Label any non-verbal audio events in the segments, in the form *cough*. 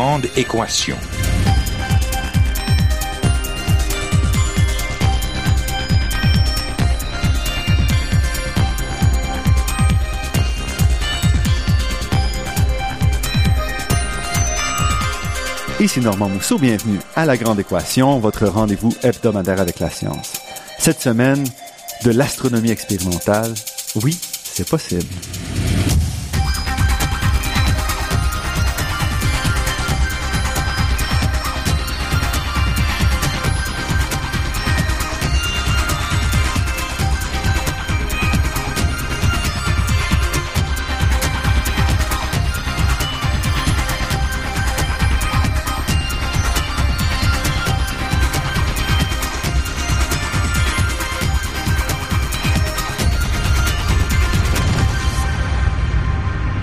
Grande équation. Ici Normand Mousseau, bienvenue à La Grande Équation, votre rendez-vous hebdomadaire avec la science. Cette semaine, de l'astronomie expérimentale, oui, c'est possible.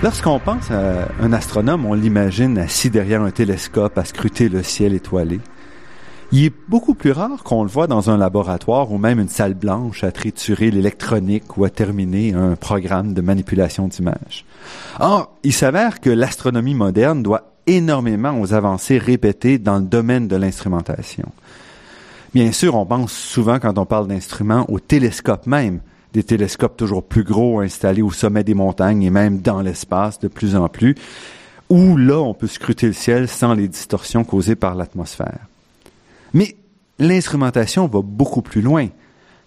Lorsqu'on pense à un astronome, on l'imagine assis derrière un télescope à scruter le ciel étoilé. Il est beaucoup plus rare qu'on le voit dans un laboratoire ou même une salle blanche à triturer l'électronique ou à terminer un programme de manipulation d'images. Or, il s'avère que l'astronomie moderne doit énormément aux avancées répétées dans le domaine de l'instrumentation. Bien sûr, on pense souvent quand on parle d'instruments au télescope même, des télescopes toujours plus gros installés au sommet des montagnes et même dans l'espace de plus en plus, où là, on peut scruter le ciel sans les distorsions causées par l'atmosphère. Mais l'instrumentation va beaucoup plus loin,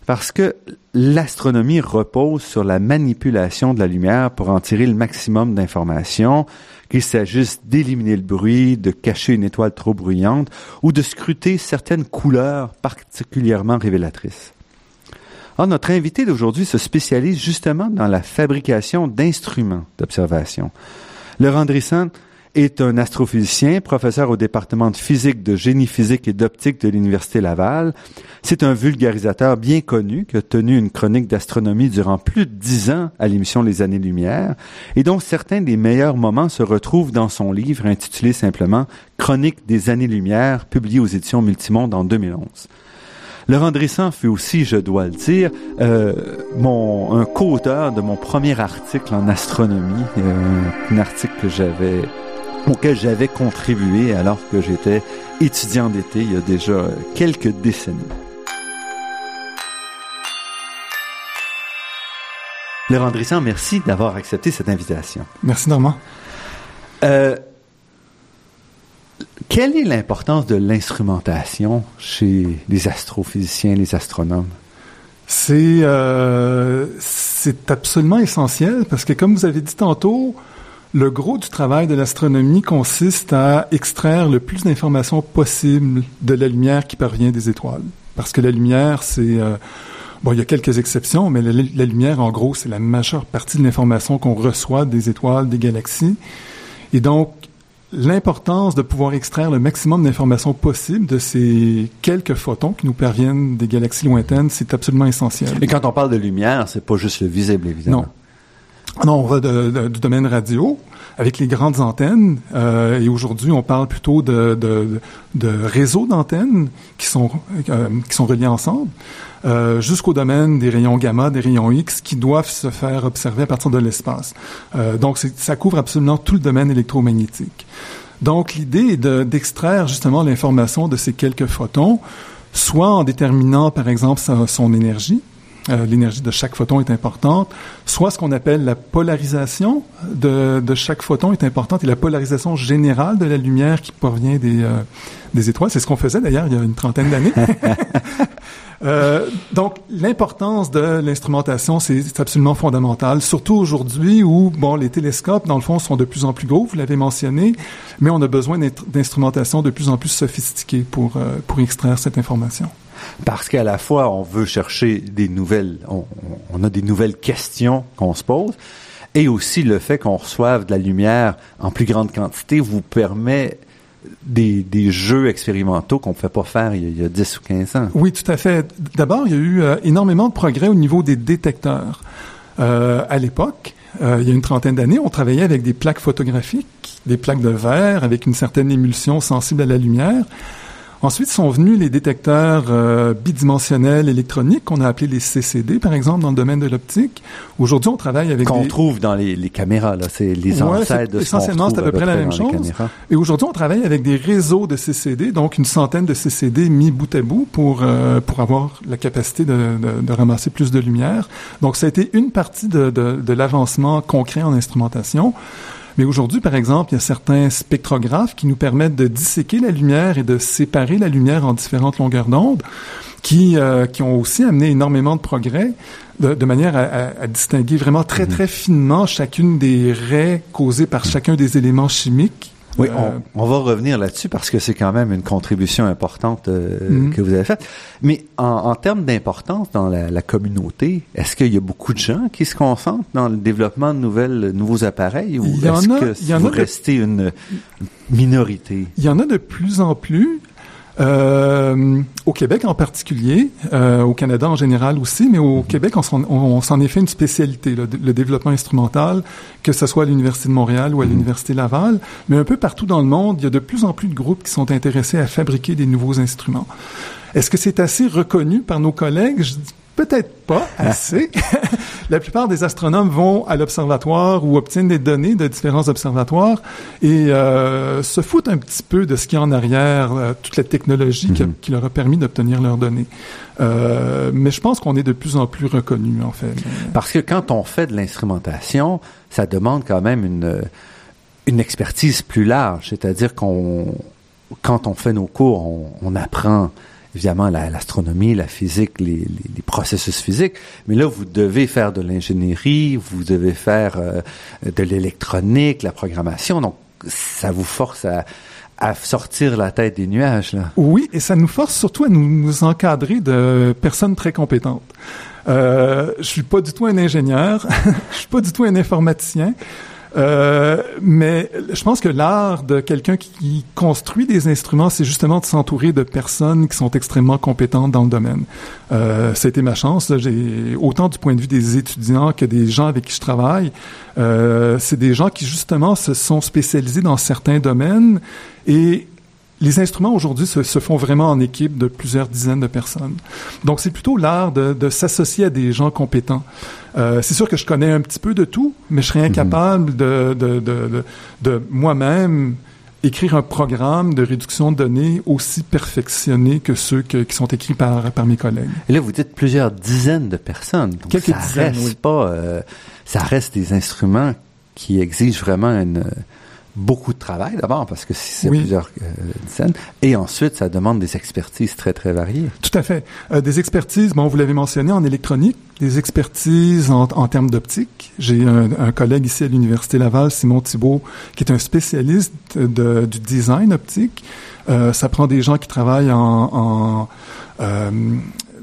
parce que l'astronomie repose sur la manipulation de la lumière pour en tirer le maximum d'informations, qu'il s'agisse d'éliminer le bruit, de cacher une étoile trop bruyante, ou de scruter certaines couleurs particulièrement révélatrices. Ah, notre invité d'aujourd'hui se spécialise justement dans la fabrication d'instruments d'observation. Laurent Drisson est un astrophysicien, professeur au département de physique, de génie physique et d'optique de l'Université Laval. C'est un vulgarisateur bien connu qui a tenu une chronique d'astronomie durant plus de dix ans à l'émission Les Années-Lumière et dont certains des meilleurs moments se retrouvent dans son livre intitulé simplement Chronique des Années-Lumière, publié aux éditions Multimonde en 2011. Laurent Drissan fut aussi, je dois le dire, euh, mon, un co-auteur de mon premier article en astronomie, euh, un article que j'avais auquel j'avais contribué alors que j'étais étudiant d'été il y a déjà quelques décennies. Laurent Drissan, merci d'avoir accepté cette invitation. Merci Normand. Euh, quelle est l'importance de l'instrumentation chez les astrophysiciens, les astronomes? C'est euh, absolument essentiel parce que comme vous avez dit tantôt, le gros du travail de l'astronomie consiste à extraire le plus d'informations possible de la lumière qui parvient des étoiles. Parce que la lumière, c'est euh, bon, il y a quelques exceptions, mais la lumière, en gros, c'est la majeure partie de l'information qu'on reçoit des étoiles, des galaxies. Et donc, l'importance de pouvoir extraire le maximum d'informations possibles de ces quelques photons qui nous parviennent des galaxies lointaines, c'est absolument essentiel. Et quand on parle de lumière, c'est pas juste le visible, évidemment. Non. Non, on va de, de, du domaine radio avec les grandes antennes euh, et aujourd'hui on parle plutôt de, de, de réseaux d'antennes qui sont euh, qui sont reliés ensemble euh, jusqu'au domaine des rayons gamma, des rayons X qui doivent se faire observer à partir de l'espace. Euh, donc ça couvre absolument tout le domaine électromagnétique. Donc l'idée est d'extraire justement l'information de ces quelques photons, soit en déterminant par exemple son énergie, euh, l'énergie de chaque photon est importante, soit ce qu'on appelle la polarisation de, de, chaque photon est importante et la polarisation générale de la lumière qui provient des, euh, des étoiles. C'est ce qu'on faisait d'ailleurs il y a une trentaine d'années. *laughs* euh, donc l'importance de l'instrumentation, c'est absolument fondamental, surtout aujourd'hui où bon les télescopes dans le fond sont de plus en plus gros, vous l'avez mentionné, mais on a besoin d'instrumentation de plus en plus sophistiquée pour euh, pour extraire cette information parce qu'à la fois on veut chercher des nouvelles, on, a des nouvelles questions qu'on se pose, et aussi le fait qu'on reçoive de la lumière en plus grande quantité vous permet des, jeux expérimentaux qu'on ne pouvait pas faire il y, a, il y, a, 10 ou 15 ans. Oui, tout à fait. D'abord, il y a eu euh, énormément de progrès au niveau des détecteurs. Euh, à l'époque, euh, il y a une trentaine d'années, on travaillait avec des plaques photographiques, des plaques de verre avec une certaine émulsion sensible à la lumière Ensuite sont venus les détecteurs euh, bidimensionnels électroniques qu'on a appelés les CCD, par exemple, dans le domaine de l'optique. Aujourd'hui, on travaille avec qu'on des... trouve dans les, les caméras, là, c'est les Ouais, ancêtres de ce qu'on essentiellement, c'est à peu retrouve près la même chose. Et aujourd'hui, on travaille avec des réseaux de CCD, donc une centaine de CCD mis bout à bout pour euh, pour avoir la capacité de, de, de ramasser plus de lumière. Donc, ça a été une partie de, de, de l'avancement concret en instrumentation. Mais aujourd'hui, par exemple, il y a certains spectrographes qui nous permettent de disséquer la lumière et de séparer la lumière en différentes longueurs d'onde, qui, euh, qui ont aussi amené énormément de progrès de, de manière à, à- à distinguer vraiment très, Mhm. très finement chacune des raies causées par chacun des éléments chimiques. Oui, Euh, on, on va revenir là-dessus parce que c'est quand même une contribution importante euh, Mhm. que vous avez faite. Mais en, en termes d'importance dans la, la communauté, est-ce qu'il y a beaucoup de gens qui se concentrent dans le développement de nouvelles, nouveaux appareils ou en est-ce a- que il y en vous a de- restez une minorité? Il y en a de plus en plus. Euh, au Québec en particulier, euh, au Canada en général aussi, mais au Québec, on s'en, est fait une spécialité, là, le développement instrumental, que ce soit à l'Université de Montréal ou à l'Université Laval, mais un peu partout dans le monde, il y a de plus en plus de groupes qui sont intéressés à fabriquer des nouveaux instruments. Est-ce que c'est assez reconnu par nos collègues? Je dis peut-être pas assez. La plupart des astronomes vont à l'observatoire ou obtiennent des données de différents observatoires et euh, se foutent un petit peu de ce qu'il y a en arrière, euh, toute la technologie qui, Mhm. qui leur a permis d'obtenir leurs données. Euh, mais je pense qu'on est de plus en plus reconnu en fait. Parce que quand on fait de l'instrumentation, ça demande quand même une, une expertise plus large. C'est-à-dire qu'on, quand on fait nos cours, on, on apprend évidemment la- l'astronomie, la physique, les, les- les processus physiques, mais là, vous devez faire de l'ingénierie, vous devez faire euh, de l'électronique, la programmation, donc ça vous force à, à sortir la tête des nuages. Là. Oui, et ça nous force surtout à nous, nous encadrer de personnes très compétentes. Euh, je suis pas du tout un ingénieur, *laughs* je suis pas du tout un informaticien, euh, mais je pense que l'art de quelqu'un qui construit des instruments, c'est justement de s'entourer de personnes qui sont extrêmement compétentes dans le domaine. Euh, été ma chance. J'ai autant du point de vue des étudiants que des gens avec qui je travaille. Euh, c'est des gens qui justement se sont spécialisés dans certains domaines et les instruments aujourd'hui se, se font vraiment en équipe de plusieurs dizaines de personnes. Donc c'est plutôt l'art de, de s'associer à des gens compétents. Euh, c'est sûr que je connais un petit peu de tout, mais je serais incapable de, de, de, de, de moi-même écrire un programme de réduction de données aussi perfectionné que ceux que- qui sont écrits par, par mes collègues. Et là, vous dites plusieurs dizaines de personnes. Donc Quelques ça dizaines, reste oui. pas, euh, ça reste des instruments qui exigent vraiment une, beaucoup de travail d'abord parce que si c'est Oui. plusieurs euh, dizaines, et ensuite ça demande des expertises très très variées. Tout à fait. Euh, des expertises, bon, vous l'avez mentionné en électronique, des expertises en, en termes d'optique. J'ai un, un collègue ici à l'Université Laval, Simon Thibault, qui est un spécialiste de- du design optique. Euh, ça prend des gens qui travaillent en, en, euh,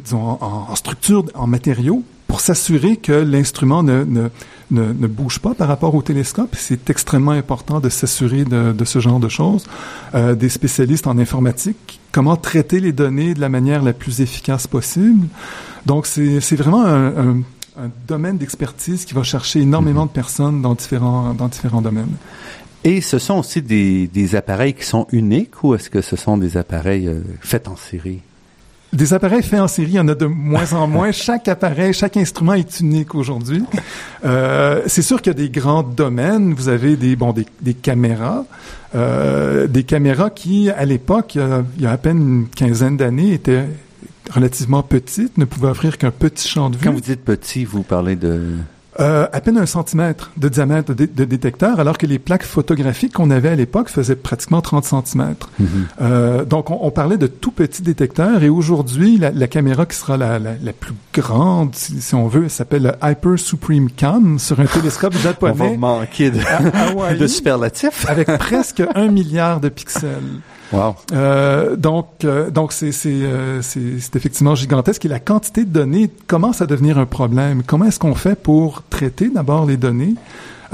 disons, en, en structure, en matériaux, pour s'assurer que l'instrument ne, ne, ne, ne bouge pas par rapport au télescope. C'est extrêmement important de s'assurer de, de ce genre de choses. Euh, des spécialistes en informatique, comment traiter les données de la manière la plus efficace possible. Donc, c'est vraiment un, un, un domaine d'expertise qui va chercher énormément de personnes dans différents, dans différents domaines. Et ce sont aussi des, des appareils qui sont uniques ou est-ce que ce sont des appareils euh, faits en série? Des appareils faits en série, il y en a de moins en moins. *laughs* chaque appareil, chaque instrument est unique aujourd'hui. Euh, c'est sûr qu'il y a des grands domaines. Vous avez des bon des, des caméras, euh, des caméras qui, à l'époque, il y a- il y a à peine une quinzaine d'années, étaient relativement petites, ne pouvaient offrir qu'un petit champ de vue. Quand vous dites petit, vous parlez de... Euh, à peine un centimètre de diamètre de, de détecteur, alors que les plaques photographiques qu'on avait à l'époque faisaient pratiquement 30 centimètres. Euh, donc, on, on parlait de tout petits détecteurs et aujourd'hui, la, la caméra qui sera la, la, la plus grande, si, si on veut, elle s'appelle le Hyper Supreme Cam sur un télescope *laughs* On va japonais manquer de, à de superlatifs. avec presque un milliard de pixels. Wow. Euh, donc, euh, donc euh, c'est effectivement gigantesque et la quantité de données commence à devenir un problème. Comment est-ce qu'on fait pour traiter d'abord les données,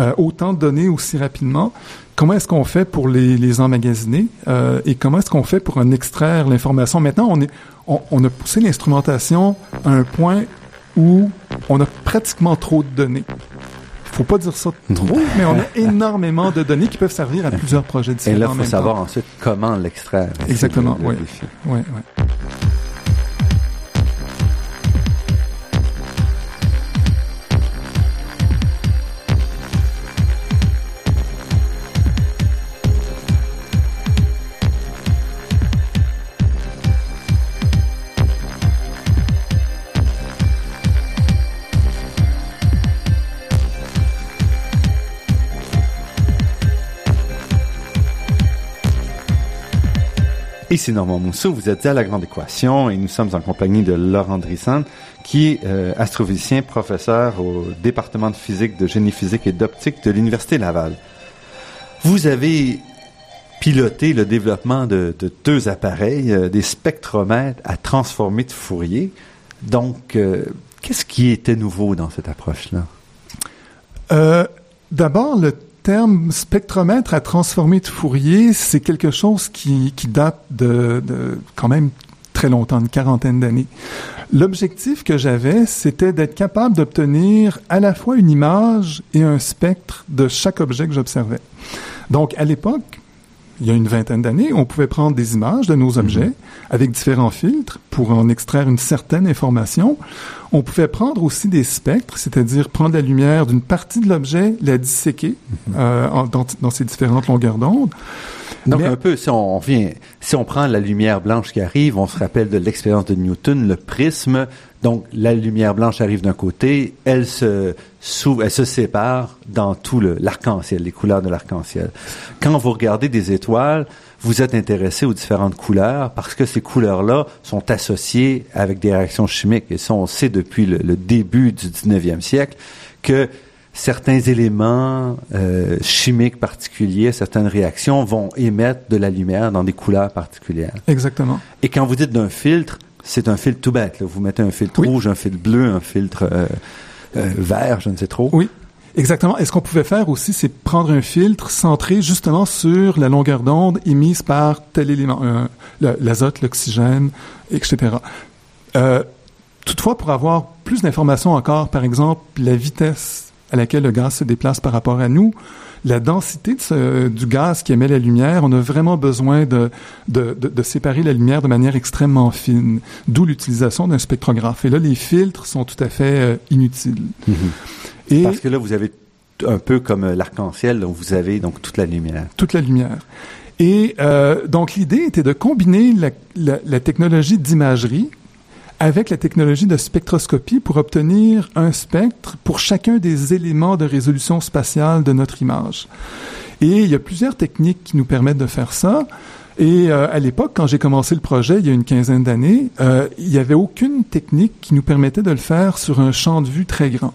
euh, autant de données aussi rapidement? Comment est-ce qu'on fait pour les, les emmagasiner euh, et comment est-ce qu'on fait pour en extraire l'information? Maintenant, on est on, on a poussé l'instrumentation à un point où on a pratiquement trop de données. Faut pas dire ça trop, mais on a énormément de données qui peuvent servir à plusieurs projets différents. Et là, il faut savoir ensuite comment l'extraire. Exactement, oui. oui, oui. Ici Normand Mousseau, vous êtes à La Grande Équation et nous sommes en compagnie de Laurent Drissan, qui est euh, astrophysicien, professeur au département de physique, de génie physique et d'optique de l'Université Laval. Vous avez piloté le développement de, deux appareils, euh, des spectromètres à transformer de Fourier. Donc, euh, qu'est-ce qui était nouveau dans cette approche-là? D'abord, le terme spectromètre à transformer de Fourier, c'est quelque chose qui, qui date de, de, quand même très longtemps, une quarantaine d'années. L'objectif que j'avais, c'était d'être capable d'obtenir à la fois une image et un spectre de chaque objet que j'observais. Donc, à l'époque, il y a une vingtaine d'années, on pouvait prendre des images de nos objets mhm. avec différents filtres pour en extraire une certaine information. On pouvait prendre aussi des spectres, c'est-à-dire prendre la lumière d'une partie de l'objet, la disséquer mhm. euh, dans, dans ses différentes longueurs d'onde. Donc un peu, si on vient, si on prend la lumière blanche qui arrive, on se rappelle de l'expérience de Newton, le prisme. Donc la lumière blanche arrive d'un côté, elle se s'ouvre, elle se sépare dans tout l'arc-en-ciel, les couleurs de l'arc-en-ciel. Quand vous regardez des étoiles, vous êtes intéressé aux différentes couleurs parce que ces couleurs-là sont associées avec des réactions chimiques. Et ça, on sait depuis le, le début du 19e siècle que certains éléments euh, chimiques particuliers, certaines réactions vont émettre de la lumière dans des couleurs particulières. Exactement. Et quand vous dites d'un filtre, c'est un filtre tout bête. Là. Vous mettez un filtre rouge, un filtre bleu, un filtre euh, vert, je ne sais trop. Oui. Exactement. Et ce qu'on pouvait faire aussi, c'est prendre un filtre centré justement sur la longueur d'onde émise par tel élément, euh, l'azote, l'oxygène, etc. Euh, toutefois, pour avoir plus d'informations encore, par exemple, la vitesse à laquelle le gaz se déplace par rapport à nous, la densité du gaz qui émet la lumière, on a vraiment besoin de, de, de, séparer la lumière de manière extrêmement fine, d'où l'utilisation d'un spectrographe. Et là, les filtres sont tout à fait euh, inutiles. Mm-hmm. Et Parce que là, vous avez un peu comme euh, l'arc-en-ciel, donc vous avez donc toute la lumière. Toute la lumière. Et euh, donc l'idée était de combiner la, la, la technologie d'imagerie avec la technologie de spectroscopie pour obtenir un spectre pour chacun des éléments de résolution spatiale de notre image. Et il y a plusieurs techniques qui nous permettent de faire ça. Et euh, à l'époque, quand j'ai commencé le projet, il y a une quinzaine d'années, euh, il n'y avait aucune technique qui nous permettait de le faire sur un champ de vue très grand.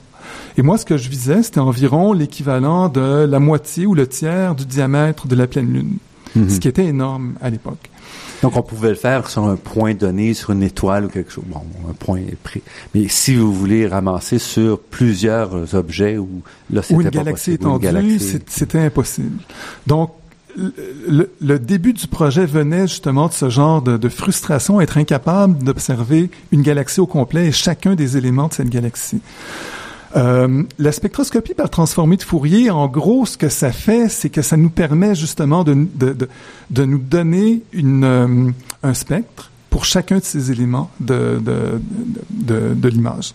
Et moi, ce que je visais, c'était environ l'équivalent de la moitié ou le tiers du diamètre de la pleine Lune, mhm. ce qui était énorme à l'époque. Donc, on pouvait le faire sur un point donné, sur une étoile ou quelque chose. Bon, un point pris. Mais si vous voulez ramasser sur plusieurs objets ou là, c'était une galaxie étendue, c'était impossible. Donc, le, début du projet venait justement de ce genre de, de frustration, être incapable d'observer une galaxie au complet et chacun des éléments de cette galaxie. Euh, la spectroscopie par transformée de Fourier, en gros, ce que ça fait, c'est que ça nous permet justement de, de, de, de nous donner une, euh, un spectre pour chacun de ces éléments de, de, de l'image.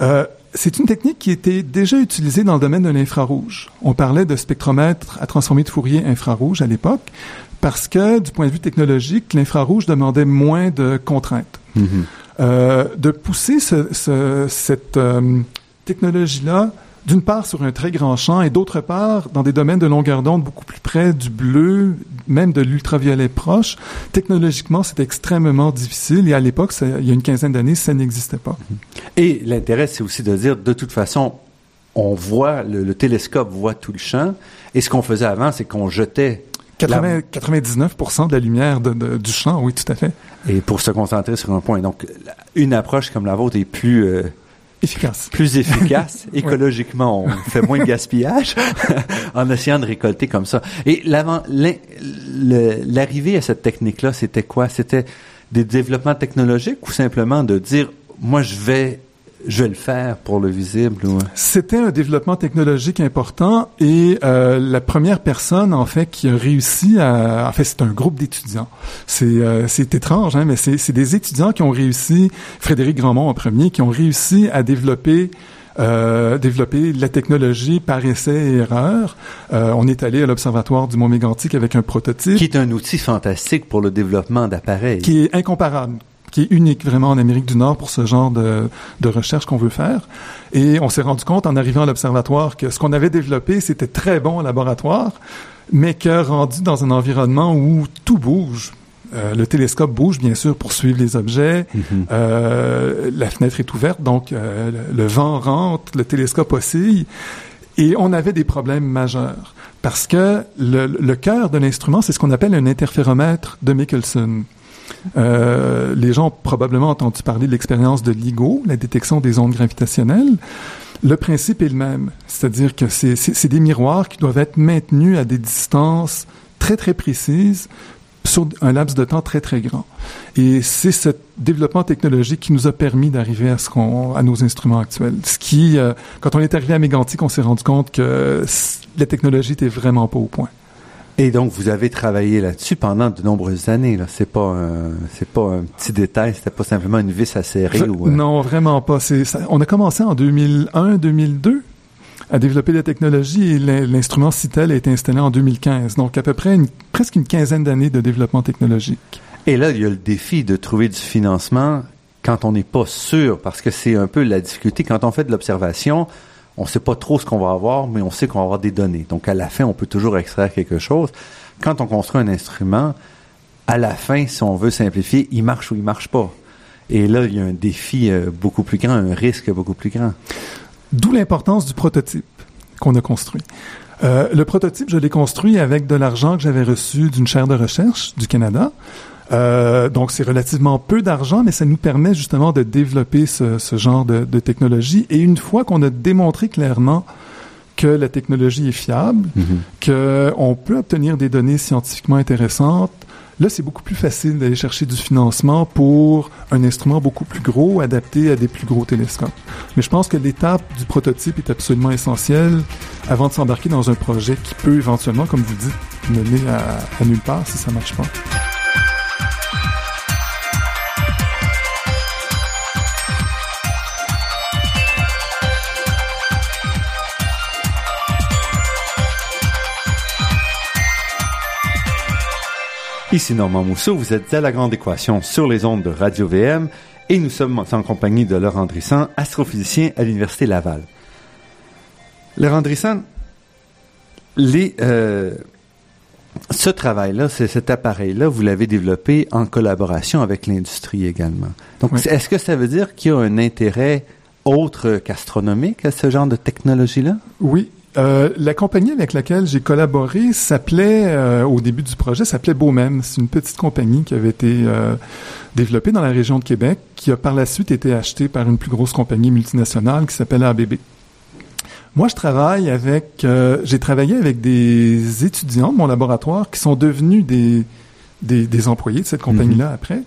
Euh, c'est une technique qui était déjà utilisée dans le domaine de l'infrarouge. On parlait de spectromètre à transformer de Fourier infrarouge à l'époque parce que, du point de vue technologique, l'infrarouge demandait moins de contraintes. Mm-hmm. Euh, de pousser ce, ce, cette, euh, technologie-là, d'une part sur un très grand champ et d'autre part dans des domaines de longueur d'onde beaucoup plus près du bleu, même de l'ultraviolet proche. Technologiquement, c'est extrêmement difficile et à l'époque, il y a une quinzaine d'années, ça n'existait pas. Et l'intérêt, c'est aussi de dire, de toute façon, on voit, le, télescope voit tout le champ et ce qu'on faisait avant, c'est qu'on jetait 99% de la lumière du champ, oui, tout à fait. Et pour se concentrer sur un point. Donc, une approche comme la vôtre est plus... Euh, efficace. Plus efficace. *laughs* Écologiquement, on fait moins de gaspillage *laughs* en essayant de récolter comme ça. Et l'arrivée à cette technique-là, c'était quoi? C'était des développements technologiques ou simplement de dire, moi, je vais je vais le faire pour le visible ou... C'était un développement technologique important et euh, la première personne en fait qui a réussi à en fait c'est un groupe d'étudiants. C'est euh, c'est étrange hein, mais c'est c'est des étudiants qui ont réussi Frédéric Grandmont en premier qui ont réussi à développer euh, développer la technologie par essai et erreur. Euh, on est allé à l'observatoire du Mont Mégantic avec un prototype. Qui est un outil fantastique pour le développement d'appareils. Qui est incomparable qui est unique vraiment en Amérique du Nord pour ce genre de, de recherche qu'on veut faire. Et on s'est rendu compte en arrivant à l'observatoire que ce qu'on avait développé, c'était très bon en laboratoire, mais que rendu dans un environnement où tout bouge, euh, le télescope bouge, bien sûr, pour suivre les objets. Mm-hmm. euh, la fenêtre est ouverte, donc euh, le vent rentre, le télescope oscille. Et on avait des problèmes majeurs. Parce que le, le cœur de l'instrument, c'est ce qu'on appelle un interféromètre de Michelson. Euh, les gens ont probablement entendu parler de l'expérience de LIGO, la détection des ondes gravitationnelles. Le principe est le même, c'est-à-dire que c'est des miroirs qui doivent être maintenus à des distances très très précises sur un laps de temps très très grand. Et c'est ce développement technologique qui nous a permis d'arriver à ce qu'on, à nos instruments actuels. Ce qui, euh, quand on est arrivé à Mégantic, on s'est rendu compte que la technologie était vraiment pas au point. Et donc, vous avez travaillé là-dessus pendant de nombreuses années. Là, c'est pas un, c'est pas un petit détail. C'était pas simplement une vis à serrer. ou, euh, Non, vraiment pas. C'est, on a commencé en 2001-2002 à développer la technologie et l'instrument CITEL a été installé en 2015. Donc, à peu près une, presque une quinzaine d'années de développement technologique. Et là, il y a le défi de trouver du financement quand on n'est pas sûr, parce que c'est un peu la difficulté. Quand on fait de l'observation, on sait pas trop ce qu'on va avoir, mais on sait qu'on va avoir des données. Donc, à la fin, on peut toujours extraire quelque chose. Quand on construit un instrument, à la fin, si on veut simplifier, il marche ou il marche pas. Et là, il y a un défi euh, beaucoup plus grand, un risque beaucoup plus grand. D'où l'importance du prototype qu'on a construit. Euh, le prototype, je l'ai construit avec de l'argent que j'avais reçu d'une chaire de recherche du Canada. Euh, donc, c'est relativement peu d'argent, mais ça nous permet justement de développer ce, ce genre de, de, technologie. Et une fois qu'on a démontré clairement que la technologie est fiable, mm-hmm. qu'on peut obtenir des données scientifiquement intéressantes, là, c'est beaucoup plus facile d'aller chercher du financement pour un instrument beaucoup plus gros, adapté à des plus gros télescopes. Mais je pense que l'étape du prototype est absolument essentielle avant de s'embarquer dans un projet qui peut éventuellement, comme vous dites, mener à, à nulle part si ça marche pas. Ici Normand Mousseau, vous êtes à La Grande Équation sur les ondes de Radio-VM et nous sommes en compagnie de Laurent Drissan, astrophysicien à l'Université Laval. Laurent Drissan, les, euh, ce travail-là, cet appareil-là, vous l'avez développé en collaboration avec l'industrie également. Donc, oui. est-ce que ça veut dire qu'il y a un intérêt autre qu'astronomique à ce genre de technologie-là? Oui, euh, la compagnie avec laquelle j'ai collaboré s'appelait, euh, au début du projet, s'appelait Beaumem. C'est une petite compagnie qui avait été euh, développée dans la région de Québec, qui a par la suite été achetée par une plus grosse compagnie multinationale qui s'appelle ABB. Moi, je travaille avec, euh, j'ai travaillé avec des étudiants de mon laboratoire qui sont devenus des, des, des employés de cette compagnie-là mm-hmm. après.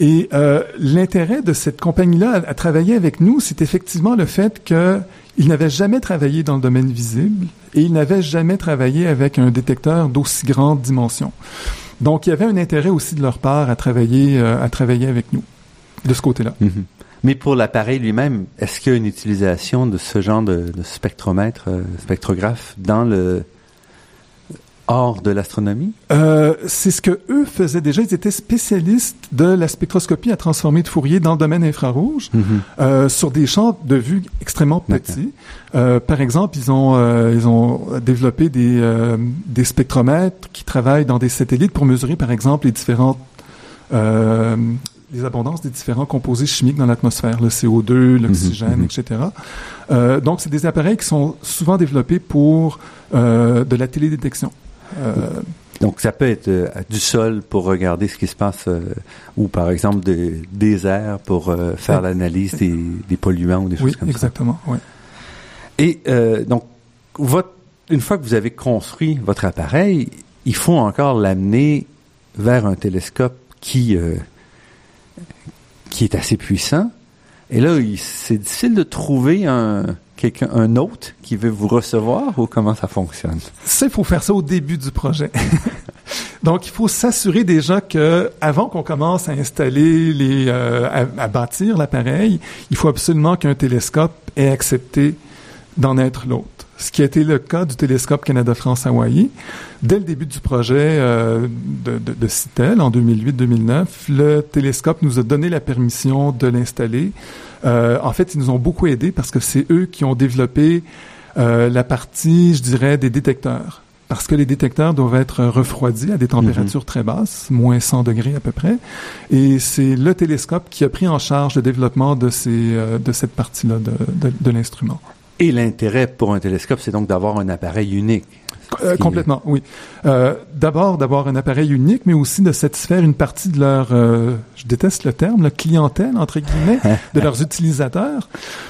Et euh, l'intérêt de cette compagnie-là à, travailler avec nous, c'est effectivement le fait que il n'avait jamais travaillé dans le domaine visible et il n'avait jamais travaillé avec un détecteur d'aussi grande dimension. Donc, il y avait un intérêt aussi de leur part à travailler, euh, à travailler avec nous de ce côté-là. Mm -hmm. Mais pour l'appareil lui-même, est-ce qu'il y a une utilisation de ce genre de, de spectromètre, euh, spectrographe dans le hors de l'astronomie? Euh, c'est ce que eux faisaient déjà. Ils étaient spécialistes de la spectroscopie à transformer de Fourier dans le domaine infrarouge mm -hmm. euh, sur des champs de vue extrêmement petits. Euh, par exemple, ils ont ils ont développé des des spectromètres qui travaillent dans des satellites pour mesurer, par exemple, les différentes les abondances des différents composés chimiques dans l'atmosphère, le CO2, l'oxygène, mm -hmm. etc. Euh, donc, c'est des appareils qui sont souvent développés pour euh, de la télédétection. Euh, donc, ça peut être euh, du sol pour regarder ce qui se passe, euh, ou par exemple de, des airs pour euh, faire l'analyse des, des, polluants ou des oui, choses comme exactement, ça. Oui, Et donc, votre, une fois que vous avez construit votre appareil, il faut encore l'amener vers un télescope qui qui est assez puissant, Et là, c'est difficile de trouver un, quelqu'un, un hôte qui veut vous recevoir ou comment ça fonctionne? Ça, il faut faire ça au début du projet. *laughs* Donc, il faut s'assurer déjà que, avant qu'on commence à installer euh, à, bâtir l'appareil, il faut absolument qu'un télescope ait accepté d'en être l'hôte. Ce qui a été le cas du télescope Canada-France-Hawaii. Dès le début du projet euh, de, de, de CITEL en 2008-2009, le télescope nous a donné la permission de l'installer. Euh, en fait, ils nous ont beaucoup aidés parce que c'est eux qui ont développé euh, la partie, je dirais, des détecteurs parce que les détecteurs doivent être refroidis à des températures mhm. très basses, moins 100 degrés à peu près. Et c'est le télescope qui a pris en charge le développement de, ces, euh, de cette partie-là de, de, de l'instrument. Et l'intérêt pour un télescope, c'est donc d'avoir un appareil unique. Euh, complètement, oui. Euh, D'abord, d'avoir un appareil unique, mais aussi de satisfaire une partie de leur, euh, je déteste le terme, la clientèle, entre guillemets, *laughs* de leurs utilisateurs.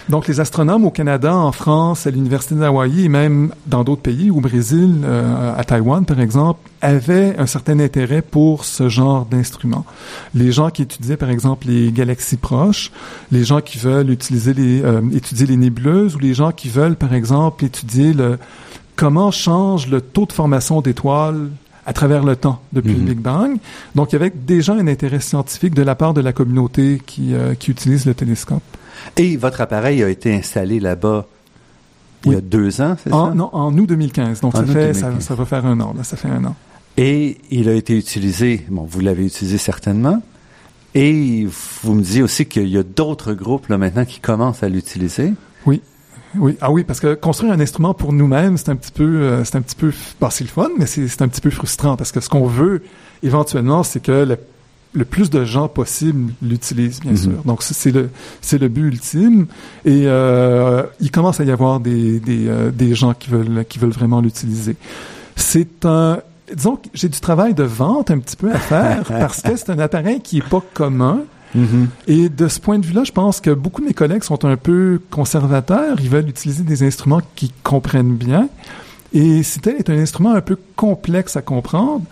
Donc, les astronomes au Canada, en France, à l'Université d'Hawaï et même dans d'autres pays, au Brésil, euh, à Taïwan, par exemple, avaient un certain intérêt pour ce genre d'instruments. Les gens qui étudiaient, par exemple, les galaxies proches, les gens qui veulent utiliser les, étudier les nébuleuses ou les gens qui veulent, par exemple, étudier le, comment change le taux de formation d'étoiles à travers le temps depuis le mhm. Big Bang? Donc, il y avait déjà un intérêt scientifique de la part de la communauté qui, euh, qui utilise le télescope. Et votre appareil a été installé là-bas il y a deux ans, c'est ça? Non, en août 2015. Donc, ça, fait, ça, ça, va faire un an. Là, ça fait un an. Et il a été utilisé, bon, vous l'avez utilisé certainement, et vous me disiez aussi qu'il y a d'autres groupes là maintenant qui commencent à l'utiliser. Oui. Oui, ah oui, parce que construire un instrument pour nous-mêmes, c'est un petit peu, euh, c'est un petit peu, bah, c'est le fun, mais c'est un petit peu frustrant parce que ce qu'on veut éventuellement, c'est que le, plus de gens possible l'utilisent, bien mhm. sûr. Donc c'est le, c'est le but ultime. Et euh, il commence à y avoir des des, euh, des gens qui veulent qui veulent vraiment l'utiliser. C'est un disons que j'ai du travail de vente un petit peu à faire *laughs* parce que c'est un appareil qui est pas commun. Mm-hmm. Et de ce point de vue-là, je pense que beaucoup de mes collègues sont un peu conservateurs. Ils veulent utiliser des instruments qu'ils comprennent bien. Et c'était est un instrument un peu complexe à comprendre,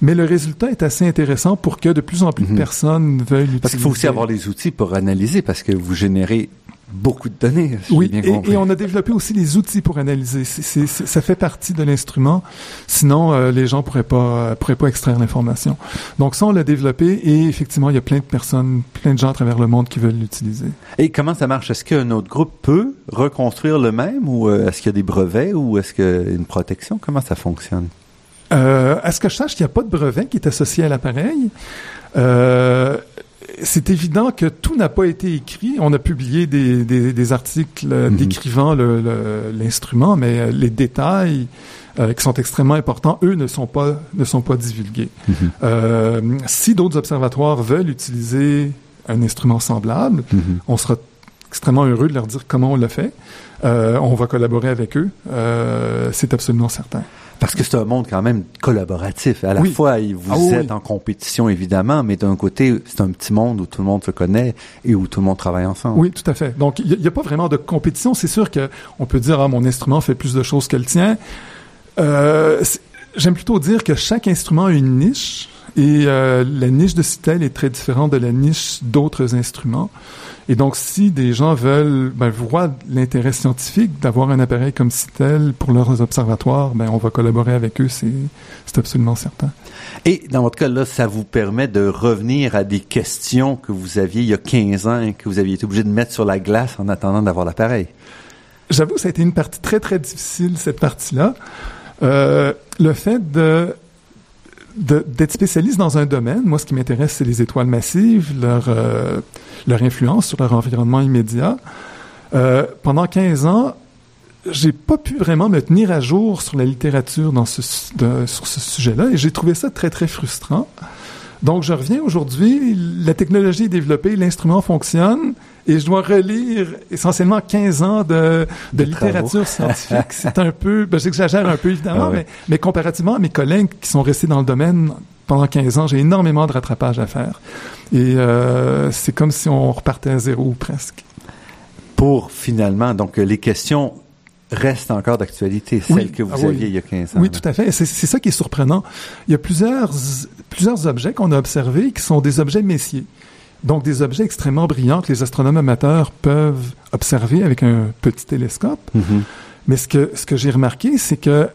mais le résultat est assez intéressant pour que de plus en plus de mm-hmm. personnes veuillent l'utiliser. Parce qu'il faut aussi avoir les outils pour analyser, parce que vous générez beaucoup de données. Oui, et, on a développé aussi les outils pour analyser. ça fait partie de l'instrument. Sinon, euh, les gens pourraient pas pourraient pas extraire l'information. Donc ça, on l'a développé et effectivement, il y a plein de personnes, plein de gens à travers le monde qui veulent l'utiliser. Et comment ça marche? Est-ce qu'un autre groupe peut reconstruire le même ou euh, est-ce qu'il y a des brevets ou est-ce qu'il y a une protection? Comment ça fonctionne? Euh, à ce que je sache, il n'y a pas de brevet qui est associé à l'appareil. Euh, c'est évident que tout n'a pas été écrit. On a publié des, des, des articles mhm. décrivant l'instrument, mais euh, les détails euh, qui sont extrêmement importants, eux, ne sont pas ne sont pas divulgués. Mhm. euh, si d'autres observatoires veulent utiliser un instrument semblable, mhm. on sera extrêmement heureux de leur dire comment on l'a fait. Euh, on va collaborer avec eux. Euh, c'est absolument certain. Parce que c'est un monde quand même collaboratif. À la fois, vous ah êtes en compétition, évidemment, mais d'un côté, c'est un petit monde où tout le monde se connaît et où tout le monde travaille ensemble. Oui, tout à fait. Donc, il n'y a, pas vraiment de compétition. C'est sûr qu'on peut dire, ah, mon instrument fait plus de choses que le tien. Euh, J'aime plutôt dire que chaque instrument a une niche et euh, la niche de Citel est très différente de la niche d'autres instruments. Et donc, si des gens veulent ben, voir l'intérêt scientifique d'avoir un appareil comme Citel pour leurs observatoires, ben, on va collaborer avec eux, c'est absolument certain. Et dans votre cas, là, ça vous permet de revenir à des questions que vous aviez il y a 15 ans et que vous aviez été obligé de mettre sur la glace en attendant d'avoir l'appareil? J'avoue, ça a été une partie très, très difficile, cette partie-là. Euh, le fait de d'être spécialiste dans un domaine, moi, ce qui m'intéresse, c'est les étoiles massives, leur, euh, leur influence sur leur environnement immédiat. Euh, pendant 15 ans, j'ai pas pu vraiment me tenir à jour sur la littérature dans ce, sur ce sujet-là et j'ai trouvé ça très, très frustrant. Donc, je reviens aujourd'hui, la technologie est développée, l'instrument fonctionne, et je dois relire essentiellement 15 ans de, de littérature scientifique. *laughs* C'est un peu, ben, j'exagère un peu évidemment, ah mais, mais comparativement à mes collègues qui sont restés dans le domaine pendant 15 ans, j'ai énormément de rattrapage à faire. Et euh, c'est comme si on repartait à zéro presque. Pour finalement, donc les questions restent encore d'actualité, celles que vous ah aviez il y a 15 ans. Oui, tout à fait. C'est ça qui est surprenant. Il y a plusieurs, plusieurs objets qu'on a observés qui sont des objets messiers Donc, des objets extrêmement brillants que les astronomes amateurs peuvent observer avec un petit télescope. Mhm. Mais ce que, ce que j'ai remarqué, c'est que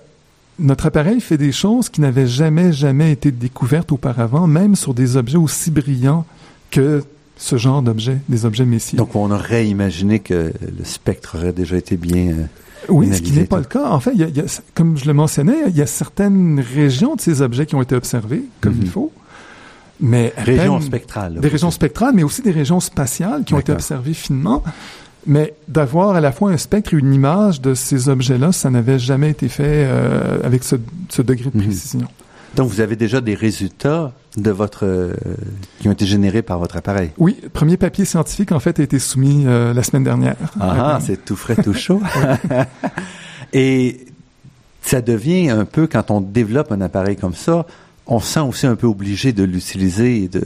notre appareil fait des choses qui n'avaient jamais, jamais été découvertes auparavant, même sur des objets aussi brillants que ce genre d'objets, des objets messiers. Donc, on aurait imaginé que le spectre aurait déjà été bien... oui, ce qui n'est pas le cas. En fait, il y a- il y a- comme je le mentionnais, il y a certaines régions de ces objets qui ont été observées comme Mhm. il faut, mais à région peine- spectrale. là, des régions spectrales, mais aussi des régions spatiales qui ont été observées finement. Mais d'avoir à la fois un spectre et une image de ces objets-là, ça n'avait jamais été fait euh, avec ce, ce degré de Mhm. précision. Donc, vous avez déjà des résultats de votre euh, qui ont été générés par votre appareil. Oui, premier papier scientifique, en fait, a été soumis euh, la semaine dernière. Ah, Euh, c'est tout frais, tout chaud. *laughs* Et ça devient un peu, quand on développe un appareil comme ça, on se sent aussi un peu obligé de l'utiliser et de,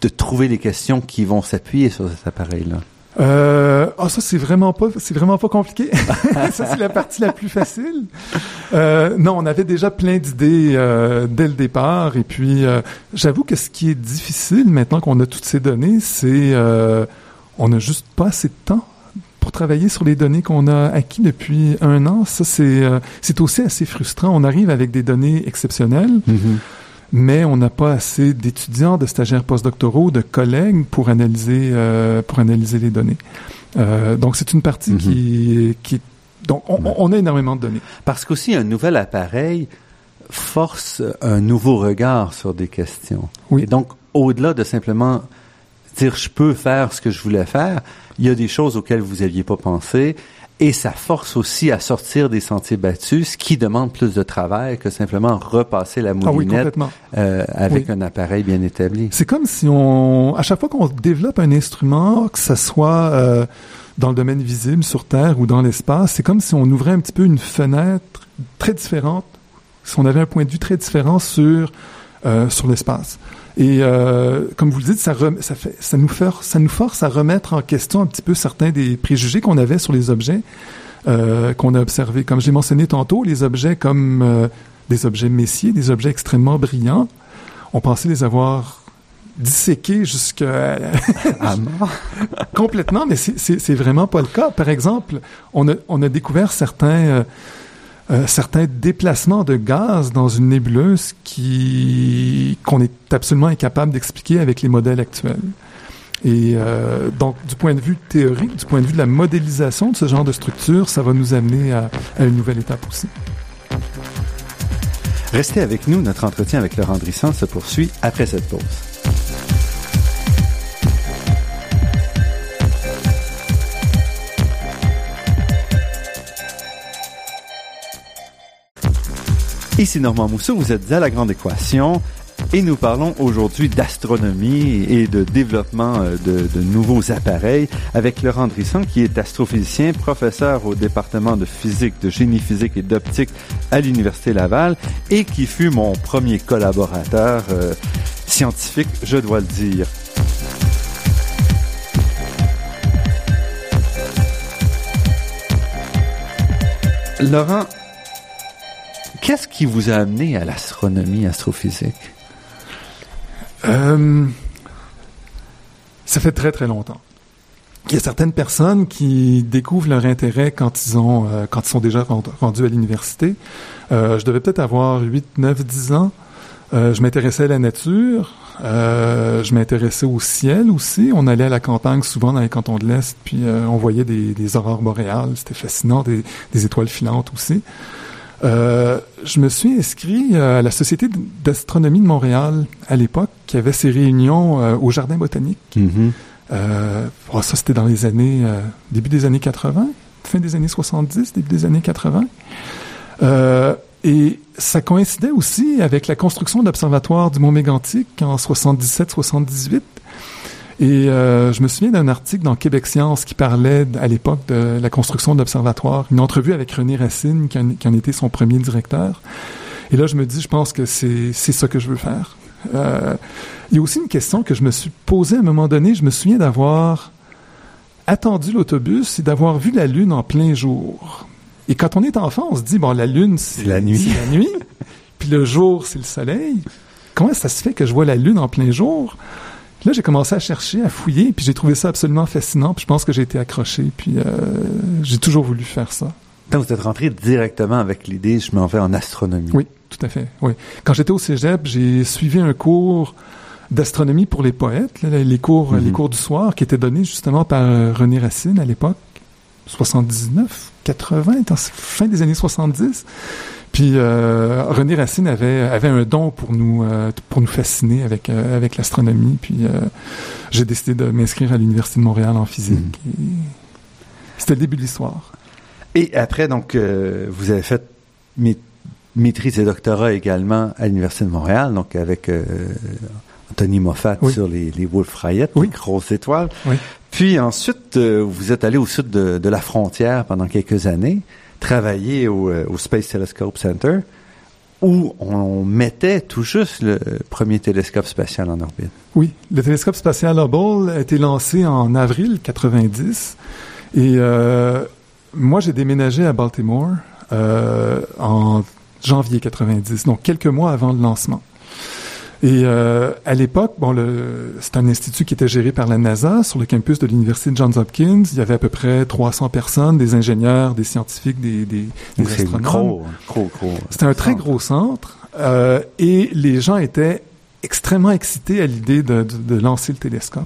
de trouver les questions qui vont s'appuyer sur cet appareil-là. Euh, ah, ça c'est vraiment pas, c'est vraiment pas compliqué. *laughs* ça c'est la partie la plus facile. Euh, non, on avait déjà plein d'idées euh, dès le départ, et puis euh, j'avoue que ce qui est difficile maintenant qu'on a toutes ces données, c'est euh, on n'a juste pas assez de temps pour travailler sur les données qu'on a acquis depuis un an. Ça c'est euh, c'est aussi assez frustrant. On arrive avec des données exceptionnelles, mais on n'a pas assez d'étudiants, de stagiaires postdoctoraux, de collègues pour analyser euh, pour analyser les données. Euh, donc c'est une partie Mhm. qui qui donc on, on a énormément de données. Parce qu'aussi, un nouvel appareil force un nouveau regard sur des questions. Oui. Et donc, au-delà de simplement dire je peux faire ce que je voulais faire, il y a des choses auxquelles vous n'aviez pas pensé. Et ça force aussi à sortir des sentiers battus, ce qui demande plus de travail que simplement repasser la Ah oui, moulinette euh, avec Oui. un appareil bien établi. C'est comme si on, à chaque fois qu'on développe un instrument, que ce soit euh, dans le domaine visible sur Terre ou dans l'espace, c'est comme si on ouvrait un petit peu une fenêtre très différente, si on avait un point de vue très différent sur euh, sur l'espace. Et euh, comme vous le dites, ça, rem- ça, fait, ça, nous force, ça nous force à remettre en question un petit peu certains des préjugés qu'on avait sur les objets euh, qu'on a observés. Comme j'ai mentionné tantôt, les objets comme euh, des objets messiers, des objets extrêmement brillants, on pensait les avoir disséqués jusqu'à *laughs* Ah, complètement, mais c'est- vraiment pas le cas. Par exemple, on a, on a découvert certains, euh, certains déplacements de gaz dans une nébuleuse qui qu'on est absolument incapable d'expliquer avec les modèles actuels. Et euh, donc, du point de vue théorique, du point de vue de la modélisation de ce genre de structure, ça va nous amener à, une nouvelle étape aussi. Restez avec nous, notre entretien avec Laurent Drissan se poursuit après cette pause. Ici Normand Mousseau, vous êtes à La Grande Équation et nous parlons aujourd'hui d'astronomie et de développement euh, de, de nouveaux appareils avec Laurent Drisson qui est astrophysicien, professeur au département de physique, de génie physique et d'optique à l'Université Laval et qui fut mon premier collaborateur euh, scientifique, je dois le dire. Laurent, qu'est-ce qui vous a amené à l'astronomie astrophysique? Euh, ça fait très très longtemps. Il y a certaines personnes qui découvrent leur intérêt quand ils ont euh, quand ils sont déjà rend- rendus à l'université. Euh, je devais peut-être avoir 8, 9, 10 ans. Je m'intéressais à la nature. Je m'intéressais au ciel aussi. On allait à la campagne souvent dans les cantons de l'Est, puis on voyait des, des aurores boréales. C'était fascinant, des étoiles filantes aussi. Euh, je me suis inscrit euh, à la Société d'astronomie de Montréal à l'époque, qui avait ses réunions euh, au Jardin botanique. Mhm. Euh, oh, ça, c'était dans les années, début des années 80, fin des années 70, début des années 80. Euh, et ça coïncidait aussi avec la construction de l'Observatoire du Mont Mégantic en 77-78. Et euh, je me souviens d'un article dans Québec Science qui parlait à l'époque de la construction de l'Observatoire, une entrevue avec René Racine, qui en, qui en était son premier directeur. Et là, je me dis, je pense que c'est c'est ça que je veux faire. Euh, il y a aussi une question que je me suis posée à un moment donné. Je me souviens d'avoir attendu l'autobus et d'avoir vu la Lune en plein jour. Et quand on est enfant, on se dit, bon, la Lune, c'est la nuit. c'est la nuit, puis le jour, c'est le soleil. Comment ça se fait que je vois la Lune en plein jour? Là, j'ai commencé à chercher, à fouiller, puis j'ai trouvé ça absolument fascinant. Puis je pense que j'ai été accroché, puis euh, j'ai toujours voulu faire ça. Donc, vous êtes rentré directement avec l'idée, je m'en vais en astronomie. Oui, tout à fait. Oui. Quand j'étais au cégep, j'ai suivi un cours d'astronomie pour les poètes, les cours, les cours du soir qui étaient donnés justement par René Racine à l'époque, 79, 80, fin des années 70. Puis euh, René Racine avait avait un don pour nous euh, pour nous fasciner avec euh, avec l'astronomie. Puis euh, j'ai décidé de m'inscrire à l'université de Montréal en physique. Mhm. C'était le début de l'histoire. Et après, donc, vous avez fait maîtrise et doctorat également à l'université de Montréal, donc avec Anthony Moffat sur les, les Wolf Rayet, les grosses étoiles. Oui. Puis ensuite, vous êtes allé au sud de, de la frontière pendant quelques années travaillé euh, au, Space Telescope Center où on mettait tout juste le premier télescope spatial en orbite. Oui, le télescope spatial Hubble a été lancé en avril 90 et euh, moi j'ai déménagé à Baltimore euh, en janvier 90, donc quelques mois avant le lancement. Et euh, à l'époque, bon, c'est un institut qui était géré par la NASA sur le campus de l'université de Johns Hopkins. Il y avait à peu près 300 personnes, des ingénieurs, des scientifiques, des, des, des astronomes. C'était un très gros centre euh, et les gens étaient extrêmement excités à l'idée de, de, de, lancer le télescope.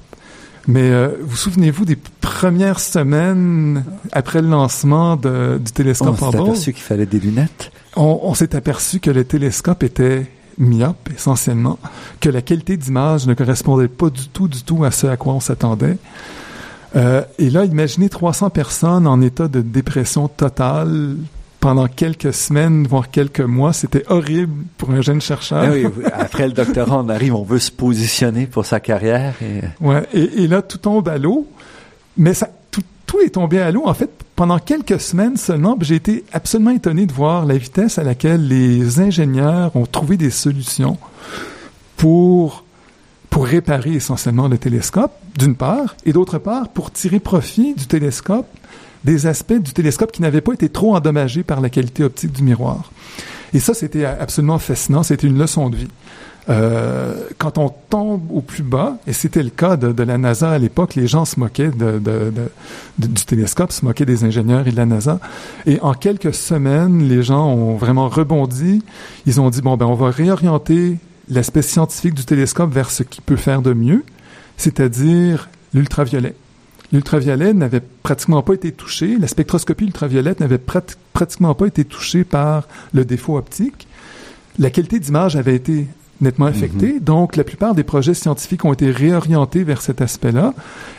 Mais euh, vous souvenez-vous des premières semaines après le lancement de, du télescope On s'est aperçu qu'il fallait des lunettes. On, on s'est aperçu que le télescope était myope essentiellement, que la qualité d'image ne correspondait pas du tout, du tout à ce à quoi on s'attendait. Euh, et là, imaginez 300 personnes en état de dépression totale pendant quelques semaines, voire quelques mois. C'était horrible pour un jeune chercheur. Ah oui, après le doctorat, on arrive, on veut se positionner pour sa carrière. Et... Ouais, et, et là, tout tombe à l'eau. Mais ça, tout est tombé à l'eau. En fait, pendant quelques semaines seulement, j'ai été absolument étonné de voir la vitesse à laquelle les ingénieurs ont trouvé des solutions pour pour réparer essentiellement le télescope, d'une part, et d'autre part, pour tirer profit du télescope, des aspects du télescope qui n'avaient pas été trop endommagés par la qualité optique du miroir. Et ça, c'était absolument fascinant. C'était une leçon de vie. Euh, quand on tombe au plus bas, et c'était le cas de, la NASA à l'époque, les gens se moquaient du télescope, se moquaient des ingénieurs et de la NASA. Et en quelques semaines, les gens ont vraiment rebondi. Ils ont dit, bon, ben, on va réorienter l'aspect scientifique du télescope vers ce qui peut faire de mieux, c'est-à-dire l'ultraviolet. L'ultraviolet n'avait pratiquement pas été touché, la spectroscopie ultraviolette n'avait pratiquement pas été touchée par le défaut optique. La qualité d'image avait été nettement affecté. Mhm. Donc, la plupart des projets scientifiques ont été réorientés vers cet aspect-là.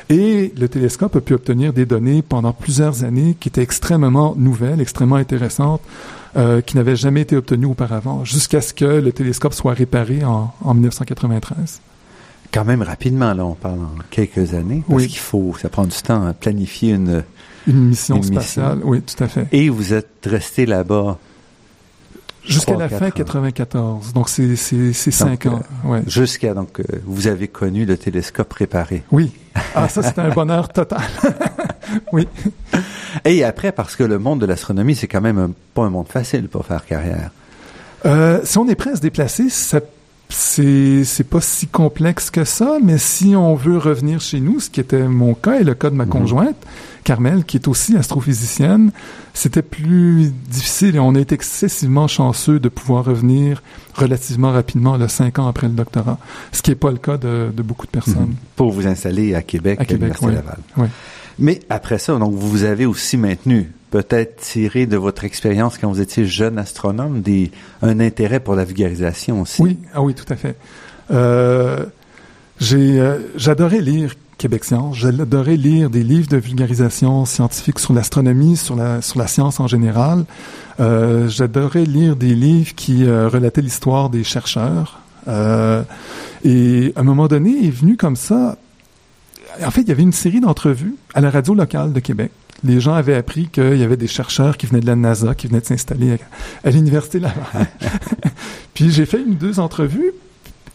Et le télescope a pu obtenir des données pendant plusieurs années qui étaient extrêmement nouvelles, extrêmement intéressantes, euh, qui n'avaient jamais été obtenues auparavant, jusqu'à ce que le télescope soit réparé en, en 1993 quand même rapidement, là, on parle en quelques années, parce qu'il faut, ça prend du temps à planifier une, une mission spatiale. Oui, tout à fait. Et vous êtes resté là-bas Jusqu'à la fin 94. Donc, c'est, c'est, c'est cinq ans. Euh, ouais. Jusqu'à, donc, euh, vous avez connu le télescope préparé. Oui. Ah, ça, c'était un bonheur total. *laughs* oui. Et après, parce que le monde de l'astronomie, c'est quand même pas un monde facile pour faire carrière. Euh, si on est prêt à se déplacer, ça c'est c'est pas si complexe que ça, mais si on veut revenir chez nous, ce qui était mon cas et le cas de ma mhm. conjointe, Carmel, qui est aussi astrophysicienne, c'était plus difficile et on a été excessivement chanceux de pouvoir revenir relativement rapidement, là, cinq ans après le doctorat, ce qui n'est pas le cas de, de, beaucoup de personnes. Mhm. Pour vous installer à Québec, à, Québec, oui. Laval. Mais après ça, donc vous avez aussi maintenu peut-être tiré de votre expérience quand vous étiez jeune astronome un intérêt pour la vulgarisation aussi. Oui, ah oui, tout à fait. Euh, euh, j'adorais lire Québec Science. J'adorais lire des livres de vulgarisation scientifique sur l'astronomie, sur la, science en général. Euh, j'adorais lire des livres qui relataient l'histoire des chercheurs. Et à un moment donné, est venu comme ça. En fait, il y avait une série d'entrevues à la radio locale de Québec les gens avaient appris qu'il y avait des chercheurs qui venaient de la NASA, qui venaient de s'installer à, l'université Laval. *laughs* puis j'ai fait une deux entrevues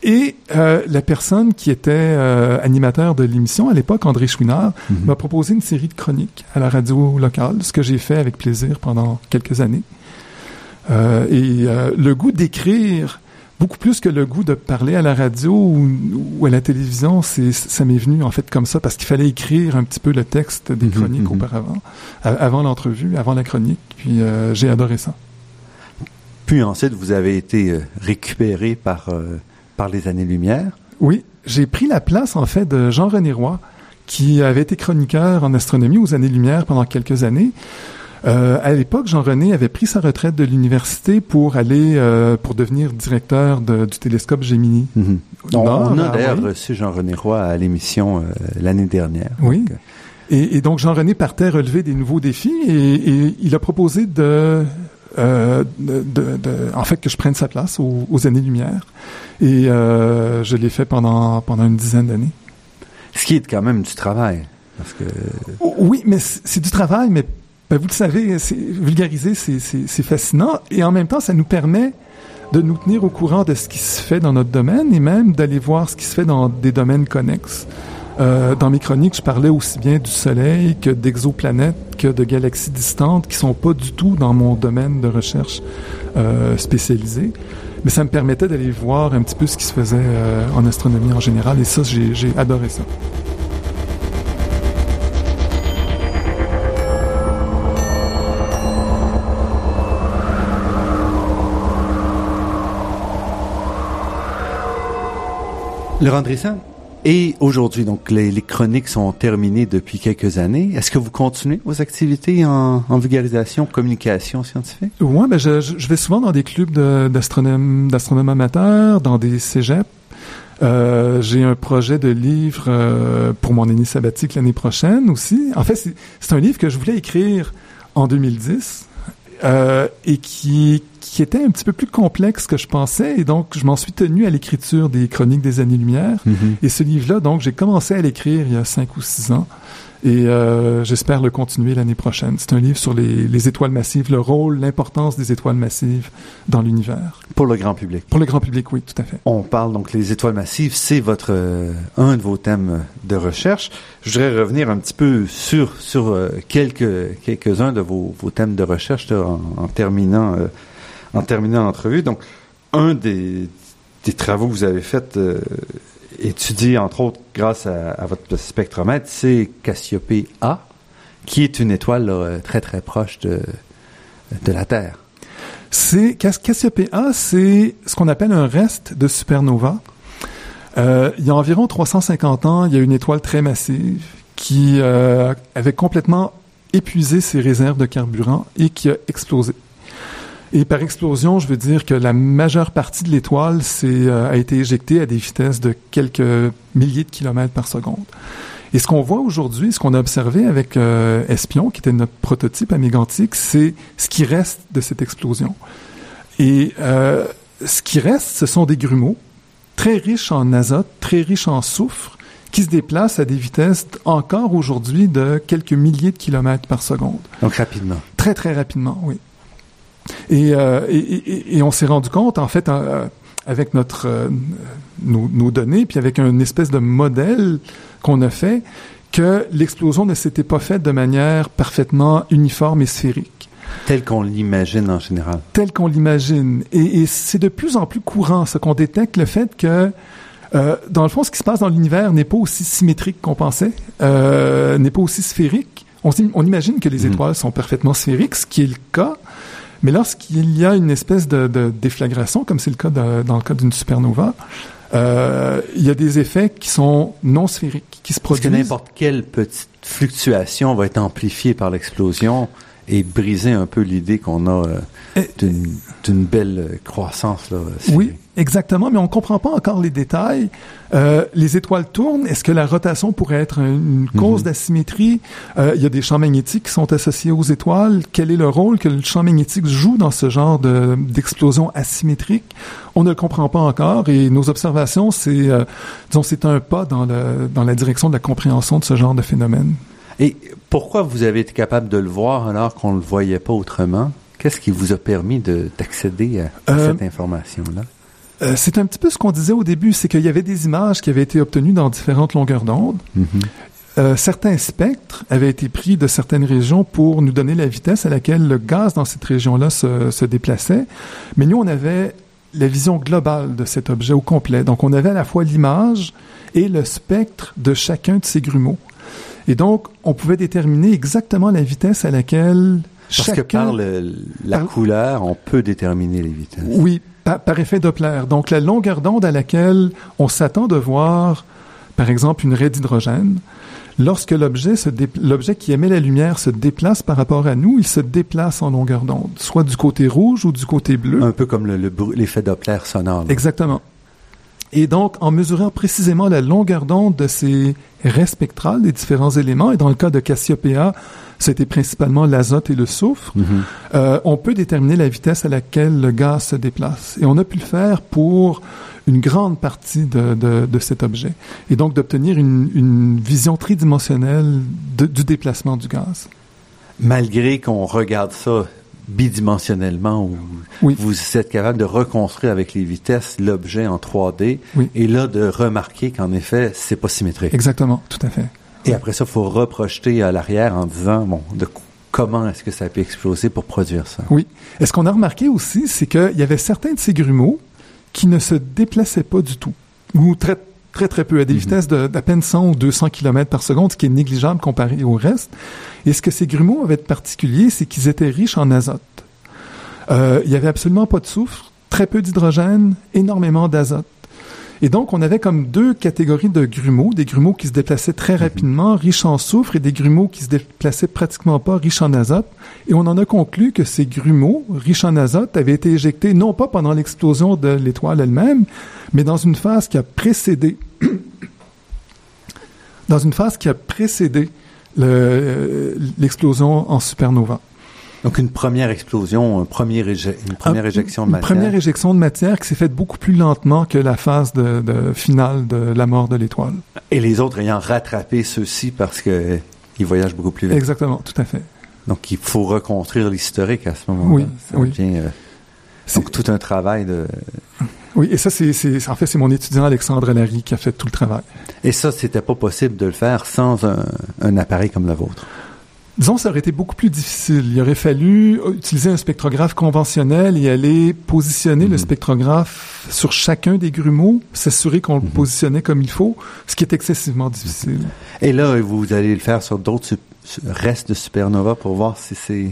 et euh, la personne qui était euh, animateur de l'émission à l'époque, André Chouinard, mhm. m'a proposé une série de chroniques à la radio locale, ce que j'ai fait avec plaisir pendant quelques années. Euh, et le goût d'écrire beaucoup plus que le goût de parler à la radio ou, à la télévision, c'est ça m'est venu en fait comme ça parce qu'il fallait écrire un petit peu le texte des mhm, chroniques mhm. auparavant, avant l'entrevue, avant la chronique. Puis euh, j'ai adoré ça. Puis ensuite, vous avez été euh, récupéré par euh, par les années-lumière. Oui, j'ai pris la place en fait de Jean-René Roy, qui avait été chroniqueur en astronomie aux années-lumière pendant quelques années. Euh, à l'époque, Jean-René avait pris sa retraite de l'université pour aller euh, pour devenir directeur de, du télescope Gemini. Mhm. on, a d'ailleurs reçu Jean-René Roy à l'émission euh, l'année dernière. Oui. et, et, donc Jean-René partait relever des nouveaux défis et, et il a proposé de, euh, de, de, en fait que je prenne sa place aux, aux années-lumière et euh, je l'ai fait pendant pendant une dizaine d'années. Ce qui est quand même du travail. Parce que... Oui, mais c'est du travail, mais ben, vous le savez, vulgariser, c'est fascinant. Et en même temps, ça nous permet de nous tenir au courant de ce qui se fait dans notre domaine et même d'aller voir ce qui se fait dans des domaines connexes. Euh, dans mes chroniques, je parlais aussi bien du Soleil que d'exoplanètes, que de galaxies distantes qui sont pas du tout dans mon domaine de recherche euh, spécialisé. Mais ça me permettait d'aller voir un petit peu ce qui se faisait euh, en astronomie en général et ça, j'ai adoré ça. Laurent Drissin, et aujourd'hui, donc, les, chroniques sont terminées depuis quelques années. Est-ce que vous continuez vos activités en, vulgarisation, communication scientifique? Oui, ben je, vais souvent dans des clubs d'astronomes d'astronomes amateurs, dans des cégeps. Euh, j'ai un projet de livre euh, pour mon année sabbatique l'année prochaine aussi. En fait, c'est un livre que je voulais écrire en 2010 euh, et qui, qui était un petit peu plus complexe que je pensais. Et donc, je m'en suis tenu à l'écriture des Chroniques des années-lumière. Mm-hmm. Et ce livre-là, donc, j'ai commencé à l'écrire il y a cinq ou six ans. Et euh, j'espère le continuer l'année prochaine. C'est un livre sur les, les, étoiles massives, le rôle, l'importance des étoiles massives dans l'univers. Pour le grand public. Pour le grand public, oui, tout à fait. On parle donc les étoiles massives, c'est votre euh, un de vos thèmes de recherche. Je voudrais revenir un petit peu sur sur euh, quelques quelques uns de vos, vos thèmes de recherche en, en, terminant euh, en terminant l'entrevue. Donc un des des travaux que vous avez faits étudié, entre autres, grâce à, votre spectromètre, c'est Cassiopée A, qui est une étoile très, très proche de, de la Terre. C'est Cassiopée A, c'est ce qu'on appelle un reste de supernova. Euh, il y a environ 350 ans, il y a une étoile très massive qui euh, avait complètement épuisé ses réserves de carburant et qui a explosé. Et par explosion, je veux dire que la majeure partie de l'étoile euh, a été éjectée à des vitesses de quelques milliers de kilomètres par seconde. Et ce qu'on voit aujourd'hui, ce qu'on a observé avec euh, Espion, qui était notre prototype amégantique, c'est ce qui reste de cette explosion. Et euh, ce qui reste, ce sont des grumeaux très riches en azote, très riches en soufre, qui se déplacent à des vitesses encore aujourd'hui de quelques milliers de kilomètres par seconde. Donc rapidement. Très très rapidement, oui. Euh, et, et, et, on s'est rendu compte, en fait, euh, avec notre euh, nos, nos, données, puis avec une espèce de modèle qu'on a fait, que l'explosion ne s'était pas faite de manière parfaitement uniforme et sphérique. Tel qu'on l'imagine en général. Tel qu'on l'imagine. Et, et c'est de plus en plus courant, ce qu'on détecte, le fait que euh, dans le fond, ce qui se passe dans l'univers n'est pas aussi symétrique qu'on pensait, euh, n'est pas aussi sphérique. On, on imagine que les mm. étoiles sont parfaitement sphériques, ce qui est le cas, mais lorsqu'il y a une espèce de, de déflagration, comme c'est le cas dans le cas d'une supernova, euh, il y a des effets qui sont non sphériques, qui se produisent. Parce que n'importe quelle petite fluctuation va être amplifiée par l'explosion et briser un peu l'idée qu'on a euh, d'une belle croissance. Là, oui, exactement, mais on ne comprend pas encore les détails. Euh, les étoiles tournent. Est-ce que la rotation pourrait être une cause mhm. d'asymétrie? Euh, il y a des champs magnétiques qui sont associés aux étoiles. Quel est le rôle que le champ magnétique joue dans ce genre d'explosion asymétrique? On ne le comprend pas encore et nos observations, c'est euh, disons, c'est un pas dans, le, dans la direction de la compréhension de ce genre de phénomène. Et pourquoi vous avez été capable de le voir alors qu'on ne le voyait pas autrement? Qu'est-ce qui vous a permis d'accéder à, euh, cette information-là? Euh, c'est un petit peu ce qu'on disait au début, c'est qu'il y avait des images qui avaient été obtenues dans différentes longueurs d'onde. Mm-hmm. Euh, certains spectres avaient été pris de certaines régions pour nous donner la vitesse à laquelle le gaz dans cette région-là se, se, déplaçait. Mais nous, on avait la vision globale de cet objet au complet. Donc, on avait à la fois l'image et le spectre de chacun de ces grumeaux. Et donc, on pouvait déterminer exactement la vitesse à laquelle Parce que par le- la par- couleur, on peut déterminer les vitesses. Oui, par, par effet Doppler. Donc, la longueur d'onde à laquelle on s'attend de voir, par exemple, une raie d'hydrogène, lorsque l'objet se dé- l'objet qui émet la lumière se déplace par rapport à nous, il se déplace en longueur d'onde, soit du côté rouge ou du côté bleu. Un peu comme le- le l'effet Doppler sonore. là. Exactement. Et donc, en mesurant précisément la longueur d'onde de ces raies spectrales des différents éléments, et dans le cas de Cassiopeia, c'était principalement l'azote et le soufre, Mhm. euh, on peut déterminer la vitesse à laquelle le gaz se déplace. Et on a pu le faire pour une grande partie de, de, de cet objet. Et donc d'obtenir une, une vision tridimensionnelle de- du déplacement du gaz. Malgré qu'on regarde ça bidimensionnellement, Oui. vous êtes capable de reconstruire avec les vitesses l'objet en 3D, Oui. et là de remarquer qu'en effet, c'est pas symétrique. Exactement, tout à fait. Et après ça, il faut reprojeter à l'arrière en disant, bon, de co- comment est-ce que ça a pu exploser pour produire ça? Oui. Et ce qu'on a remarqué aussi, c'est qu'il y avait certains de ces grumeaux qui ne se déplaçaient pas du tout, ou très très très peu, à des Mhm. vitesses d'à peine 100 ou 200 km par seconde, ce qui est négligeable comparé au reste. Et ce que ces grumeaux avaient de particulier, c'est qu'ils étaient riches en azote. Euh, il y avait absolument pas de soufre, très peu d'hydrogène, énormément d'azote. Et donc, on avait comme deux catégories de grumeaux, des grumeaux qui se déplaçaient très rapidement, riches en soufre, et des grumeaux qui se déplaçaient pratiquement pas, riches en azote. Et on en a conclu que ces grumeaux, riches en azote, avaient été éjectés non pas pendant l'explosion de l'étoile elle-même, mais dans une phase qui a précédé, *coughs* dans une phase qui a précédé le- l'explosion en supernova. Donc une première explosion, un premier éje- une première éjection de une matière. première éjection de matière qui s'est faite beaucoup plus lentement que la phase de, de finale de la mort de l'étoile. Et les autres ayant rattrapé ceux-ci parce que ils voyagent beaucoup plus vite. Exactement, tout à fait. Donc il faut reconstruire l'historique à ce moment-là. Oui, Ça oui. devient, euh, C'est- donc tout un travail de. Oui, et ça, c'est, c'est- en fait, c'est mon étudiant Alexandre Larry qui a fait tout le travail. Et ça, c'était pas possible de le faire sans un, un appareil comme le vôtre. Disons, ça aurait été beaucoup plus difficile. Il aurait fallu utiliser un spectrographe conventionnel et aller positionner le Mhm. spectrographe sur chacun des grumeaux, s'assurer qu'on le Mhm. positionnait comme il faut, ce qui est excessivement difficile. Et là, vous allez le faire sur d'autres restes de supernova pour voir si c'est.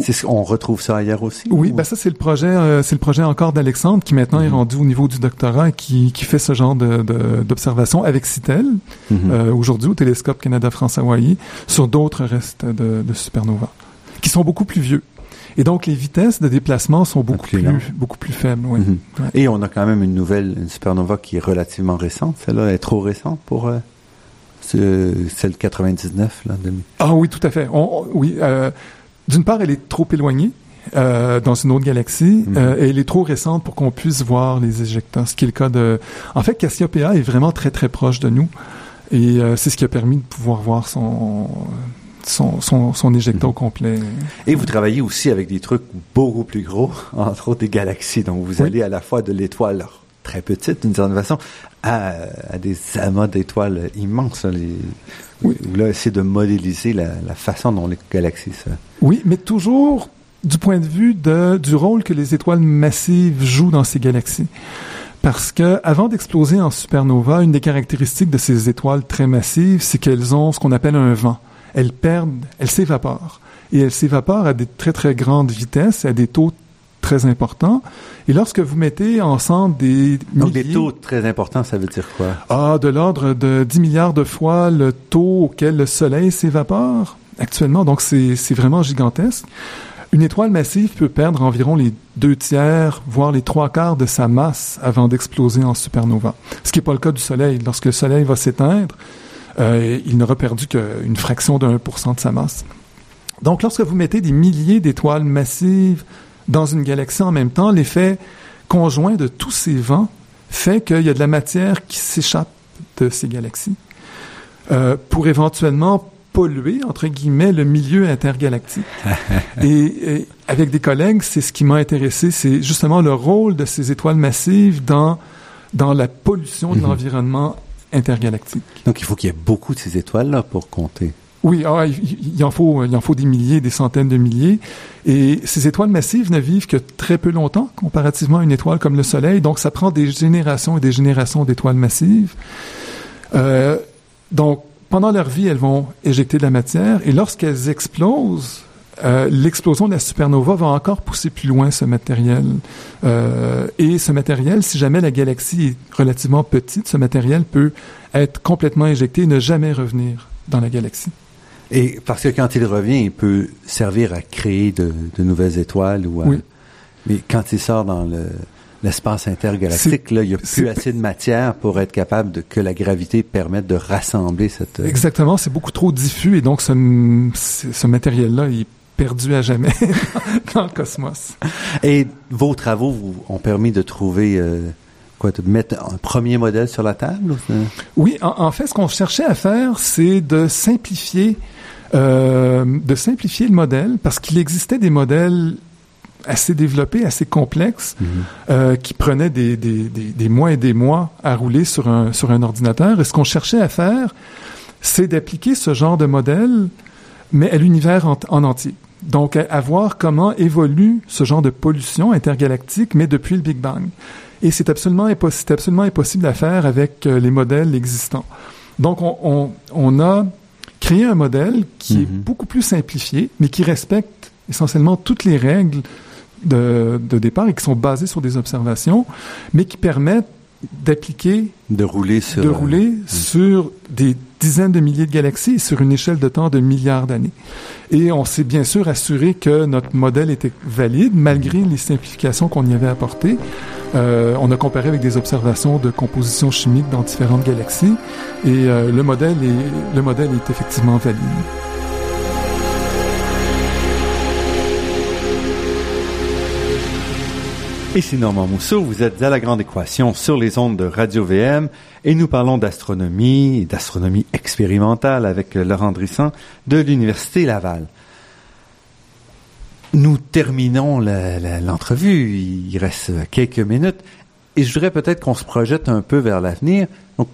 C'est ce- on retrouve ça ailleurs aussi? Oui, ou- ben ça c'est le projet, euh, c'est le projet encore d'Alexandre qui maintenant est Mhm. rendu au niveau du doctorat et qui, qui fait ce genre de, de- d'observation avec CITEL Mhm. euh, aujourd'hui au télescope Canada-France-Hawaii sur d'autres restes de, de supernova qui sont beaucoup plus vieux. Et donc les vitesses de déplacement sont beaucoup Plus beaucoup plus faibles. Oui. Mhm. Ouais. Et on a quand même une nouvelle, une supernova qui est relativement récente. Celle-là est trop récente pour euh, ce- celle 99. Là, de- Ah oui, tout à fait. On- on- oui, euh, d'une part, elle est trop éloignée. euh, dans une autre galaxie, Mhm. euh, et elle est trop récente pour qu'on puisse voir les éjecteurs, ce qui est le cas de... En fait, Cassiopeia est vraiment très très proche de nous, et euh, c'est ce qui a permis de pouvoir voir son son, son, son éjecteur au complet. Et vous travaillez aussi avec des trucs beaucoup plus gros, *laughs* entre autres des galaxies. Donc vous Oui. allez à la fois de l'étoile très petite, d'une certaine façon, à, à des amas d'étoiles immenses. les- Oui. Là, essayez de modéliser la, la façon dont les galaxies se... Oui, mais toujours du point de vue de, du rôle que les étoiles massives jouent dans ces galaxies. Parce que avant d'exploser en supernova, une des caractéristiques de ces étoiles très massives, c'est qu'elles ont ce qu'on appelle un vent. Elles perdent, elles s'évaporent. Et elles s'évaporent à des très très grandes vitesses, à des taux très importants. Et lorsque vous mettez ensemble des Donc des taux très importants, ça veut dire quoi? ah, de l'ordre de 10 milliards de fois le taux auquel le Soleil s'évapore actuellement. Donc, c'est c'est vraiment gigantesque. Une étoile massive peut perdre environ les deux tiers, voire les trois quarts de sa masse avant d'exploser en supernova. Ce qui n'est pas le cas du Soleil. Lorsque le Soleil va s'éteindre, euh, il n'aura perdu qu'une fraction de 1% de sa masse. Donc, lorsque vous mettez des milliers d'étoiles massives dans une galaxie en même temps, l'effet conjoint de tous ces vents fait qu'il y a de la matière qui s'échappe de ces galaxies euh, pour éventuellement polluer, entre guillemets, le milieu intergalactique. *laughs* et, et avec des collègues, c'est ce qui m'a intéressé, c'est justement le rôle de ces étoiles massives dans, dans la pollution de Mhm. l'environnement intergalactique. Donc il faut qu'il y ait beaucoup de ces étoiles-là pour compter. Oui, ah, il, en faut, il en faut des milliers, des centaines de milliers. Et ces étoiles massives ne vivent que très peu longtemps comparativement à une étoile comme le Soleil. Donc, ça prend des générations et des générations d'étoiles massives. Euh, donc, pendant leur vie, elles vont éjecter de la matière. Et lorsqu'elles explosent, euh, l'explosion de la supernova va encore pousser plus loin ce matériel. Euh, et ce matériel, si jamais la galaxie est relativement petite, ce matériel peut être complètement éjecté et ne jamais revenir dans la galaxie. Et parce que quand il revient, il peut servir à créer de, de nouvelles étoiles ou à... Oui. Mais quand il sort dans le, l'espace intergalactique, là, il n'y a plus assez de matière pour être capable de, que la gravité permette de rassembler cette... euh, Exactement, c'est beaucoup trop diffus et donc ce, ce matériel-là, il est perdu à jamais *laughs* dans le cosmos. Et vos travaux vous ont permis de trouver... Euh, quoi, de mettre un premier modèle sur la table? Ou Oui, en, en fait, ce qu'on cherchait à faire, c'est de simplifier, euh, de simplifier le modèle, parce qu'il existait des modèles assez développés, assez complexes, euh, qui prenaient des, des, des, des mois et des mois à rouler sur un, sur un ordinateur. Et ce qu'on cherchait à faire, c'est d'appliquer ce genre de modèle, mais à l'univers en, en entier. Donc, à, à voir comment évolue ce genre de pollution intergalactique, mais depuis le Big Bang. Et c'est absolument, impos- c'est absolument impossible à faire avec euh, les modèles existants. Donc, on, on, on a créé un modèle qui est Mhm. beaucoup plus simplifié, mais qui respecte essentiellement toutes les règles de, de départ et qui sont basées sur des observations, mais qui permettent d'appliquer de rouler sur... de euh, rouler sur des dizaines de milliers de galaxies et sur une échelle de temps de milliards d'années. Et on s'est bien sûr assuré que notre modèle était valide malgré les simplifications qu'on y avait apportées. Euh, on a comparé avec des observations de composition chimique dans différentes galaxies et euh, le modèle est le modèle est effectivement valide. Ici Normand Mousseau, vous êtes à la grande équation sur les ondes de Radio VM et nous parlons d'astronomie d'astronomie expérimentale avec Laurent Drissan de l'Université Laval. Nous terminons l'entrevue, il reste euh, quelques minutes et je voudrais peut-être qu'on se projette un peu vers l'avenir. Donc,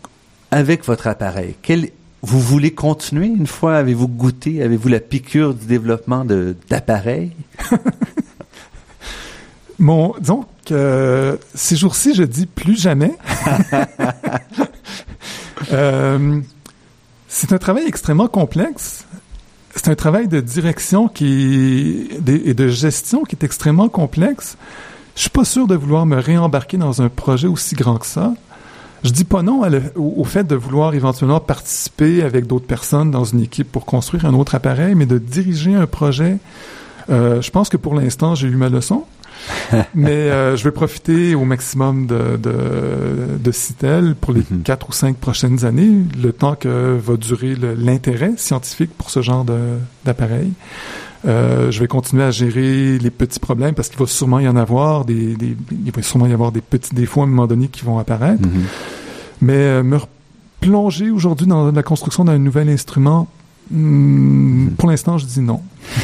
avec votre appareil, quel, vous voulez continuer une fois, avez-vous goûté, avez-vous la piqûre du développement d'appareils? *laughs* Mon, disons que ces jours-ci, je dis plus jamais. *laughs* *laughs* Euh, c'est un travail extrêmement complexe. C'est un travail de direction qui et de gestion qui est extrêmement complexe. Je suis pas sûr de vouloir me réembarquer dans un projet aussi grand que ça. Je dis pas non au fait de vouloir éventuellement participer avec d'autres personnes dans une équipe pour construire un autre appareil, mais de diriger un projet. euh, je pense que pour l'instant, j'ai eu ma leçon. *laughs* Mais euh, je vais profiter au maximum de, de, de Citel pour les Mhm. quatre ou cinq prochaines années, le temps que va durer l'intérêt scientifique pour ce genre de- d'appareil. Euh, je vais continuer à gérer les petits problèmes parce qu'il va sûrement y en avoir des, des- il va sûrement y avoir des petits défauts à un moment donné qui vont apparaître. Mhm. Mais euh, me replonger aujourd'hui dans la construction d'un nouvel instrument, hmm, pour l'instant, je dis non.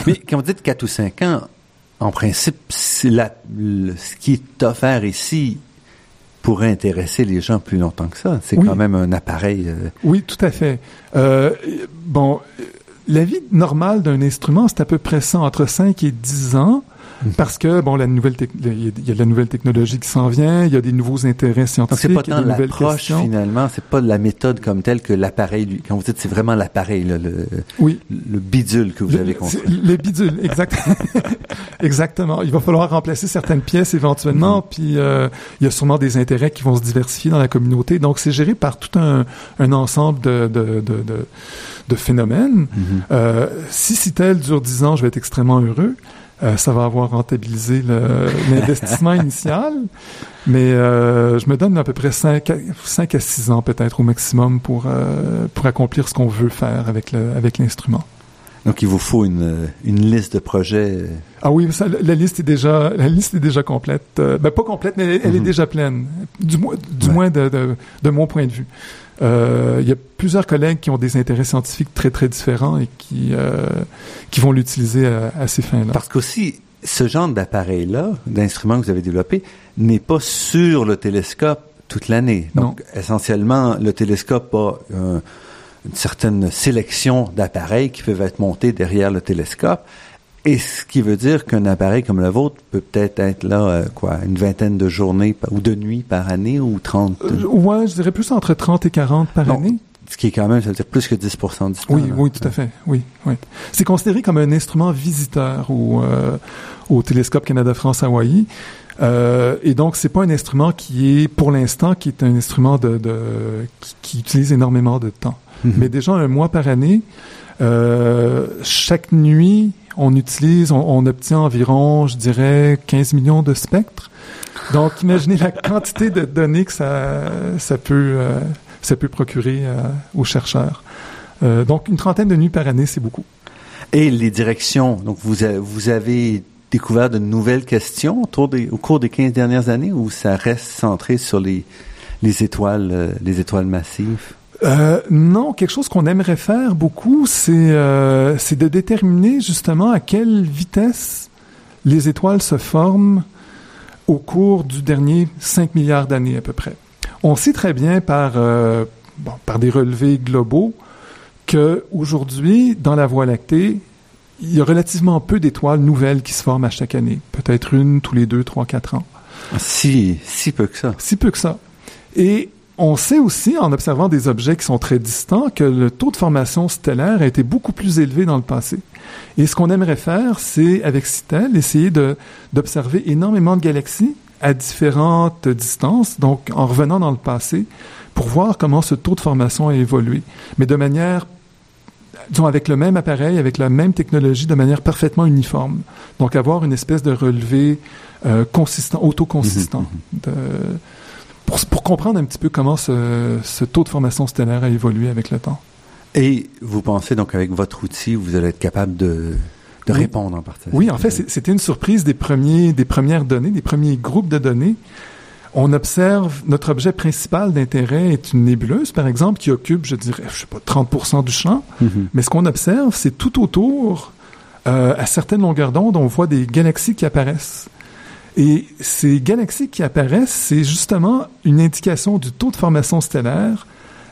Mais quand vous dites 4 ou 5 ans, en principe, c'est la, le- ce qui est offert ici pourrait intéresser les gens plus longtemps que ça. C'est Oui. quand même un appareil. euh, Oui, tout à fait. Euh, bon, la vie normale d'un instrument, c'est à peu près ça, entre 5 et 10 ans. Parce que, bon, la nouvelle il y a- de la nouvelle technologie qui s'en vient, il y a des nouveaux intérêts scientifiques, c'est pas tant l'approche finalement, c'est pas la méthode comme telle que l'appareil. Quand vous dites c'est vraiment l'appareil, le, Oui. le bidule que vous Le- avez construit. Le bidule, exact. *laughs* exactement. Il va falloir remplacer certaines pièces éventuellement, Mhm. puis euh, il y a sûrement des intérêts qui vont se diversifier dans la communauté. Donc, c'est géré par tout un, un ensemble de, de, de, de, de phénomènes. Mhm. Euh, si Citel dure 10 ans, je vais être extrêmement heureux. Euh, ça va avoir rentabilisé *laughs* l'investissement initial, mais euh, je me donne à peu près 5 à, 5 à 6 ans peut-être au maximum pour, euh, pour accomplir ce qu'on veut faire avec l'instrument. Donc il vous faut une, une liste de projets. Ah oui, ça, la, liste est déjà la liste est déjà complète. Euh, ben, pas complète, mais elle, elle est Mhm. déjà pleine. Du, moins- du Ouais. moins de, de, de mon point de vue. Euh, Il y a plusieurs collègues qui ont des intérêts scientifiques très très différents et qui euh, qui vont l'utiliser à, à ces fins-là. Parce qu'aussi, ce genre d'appareil-là, d'instrument que vous avez développé, n'est pas sur le télescope toute l'année. Donc, essentiellement, le télescope a un, une certaine sélection d'appareils qui peuvent être montés derrière le télescope. Et ce qui veut dire qu'un appareil comme le vôtre peut peut-être être là, euh, quoi, une vingtaine de journées ou de nuits par année ou 30? Euh, ouais, je dirais plus entre 30 et 40 par année. Ce qui est quand même, ça veut dire plus que 10 du temps. Oui, oui, tout à fait. Oui, oui. C'est considéré comme un instrument visiteur au, euh, au Télescope Canada-France-Hawaï. Euh, et donc, c'est pas un instrument qui est, pour l'instant, qui est un instrument de, de qui, qui, utilise énormément de temps. *laughs* Mais déjà un mois par année, euh, chaque nuit, on utilise, on, on, obtient environ, je dirais, 15 millions de spectres. Donc, imaginez la *laughs* quantité de données que ça, ça peut, euh, ça peut procurer euh, aux chercheurs. Donc, une trentaine de nuits par année, c'est beaucoup. Et les directions, donc vous, vous avez découvert de nouvelles questions autour des, au cours des 15 dernières années ou ça reste centré sur les, les étoiles, les étoiles massives? Euh, non, quelque chose qu'on aimerait faire beaucoup, c'est euh, de déterminer justement à quelle vitesse les étoiles se forment au cours du dernier 5 milliards d'années à peu près. On sait très bien par, euh, bon, par des relevés globaux que aujourd'hui, dans la Voie lactée, il y a relativement peu d'étoiles nouvelles qui se forment à chaque année. Peut-être une tous les deux, trois, quatre ans. Si, si peu que ça. Si peu que ça. Et on sait aussi, en observant des objets qui sont très distants, que le taux de formation stellaire a été beaucoup plus élevé dans le passé. Et ce qu'on aimerait faire, c'est, avec CITEL, essayer d'observer énormément de galaxies à différentes distances, donc en revenant dans le passé, pour voir comment ce taux de formation a évolué, mais de manière disons, avec le même appareil, avec la même technologie, de manière parfaitement uniforme. Donc, avoir une espèce de relevé euh, consistant, autoconsistant. Mm-hmm, mm-hmm. de, pour, pour, comprendre un petit peu comment ce, ce, taux de formation stellaire a évolué avec le temps. Et vous pensez donc avec votre outil, vous allez être capable de, de oui. répondre en partie. Oui, en fait, c'était une surprise des premiers, des premières données, des premiers groupes de données. On observe notre objet principal d'intérêt est une nébuleuse, par exemple, qui occupe, je dirais, je sais pas, 30% du champ. Mm -hmm. Mais ce qu'on observe, c'est tout autour, euh, à certaines longueurs d'onde, on voit des galaxies qui apparaissent. Et ces galaxies qui apparaissent, c'est justement une indication du taux de formation stellaire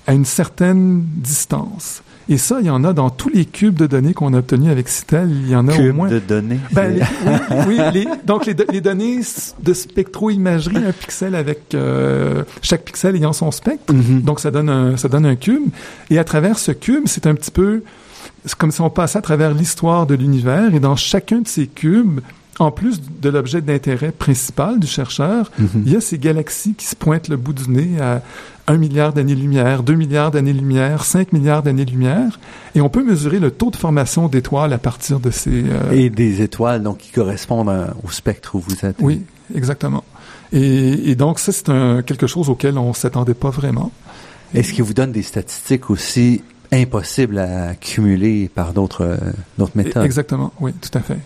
à une certaine distance. Et ça, il y en a dans tous les cubes de données qu'on a obtenus avec CITEL. Il y en a au moins. de données. Ben, les, oui, oui les, donc les, les, données de spectroimagerie, un pixel avec euh, chaque pixel ayant son spectre. Mm -hmm. Donc ça donne un, ça donne un cube. Et à travers ce cube, c'est un petit peu c'est comme si on passait à travers l'histoire de l'univers. Et dans chacun de ces cubes, en plus de l'objet d'intérêt principal du chercheur, mm -hmm. il y a ces galaxies qui se pointent le bout du nez à un milliard d'années-lumière, deux milliards d'années-lumière, cinq milliards d'années-lumière, et on peut mesurer le taux de formation d'étoiles à partir de ces... Euh... Et des étoiles donc qui correspondent à, au spectre où vous êtes. Oui, exactement. Et, et donc ça, c'est quelque chose auquel on s'attendait pas vraiment. Est-ce qu'il vous donne des statistiques aussi impossibles à accumuler par d'autres euh, méthodes? Exactement, oui, tout à fait.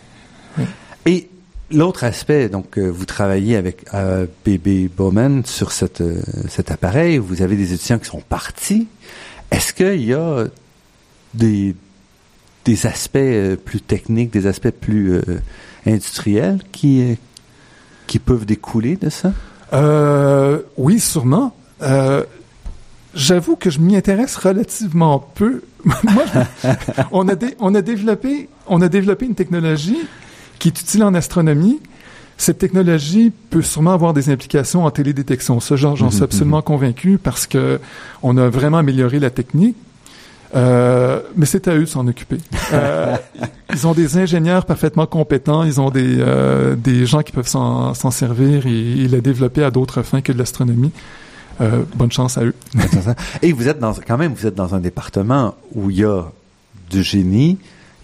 Et l'autre aspect, donc euh, vous travaillez avec euh, BB Bowman sur euh, cet appareil, vous avez des étudiants qui sont partis. Est-ce qu'il y a des, aspects plus techniques, des aspects plus industriels qui, qui peuvent découler de ça? oui, sûrement. J'avoue que je m'y intéresse relativement peu. *laughs* On, a développé, on a développé une technologie qui est utile en astronomie. Cette technologie peut sûrement avoir des implications en télédétection. Ça, j'en suis absolument convaincu parce que on a vraiment amélioré la technique. Euh, mais c'est à eux de s'en occuper. Euh, *laughs* ils ont des ingénieurs parfaitement compétents, ils ont des, euh, des gens qui peuvent s'en servir et, et la développer à d'autres fins que de l'astronomie. Bonne chance à eux. et vous êtes dans, quand même, vous êtes dans un département où il y a du génie,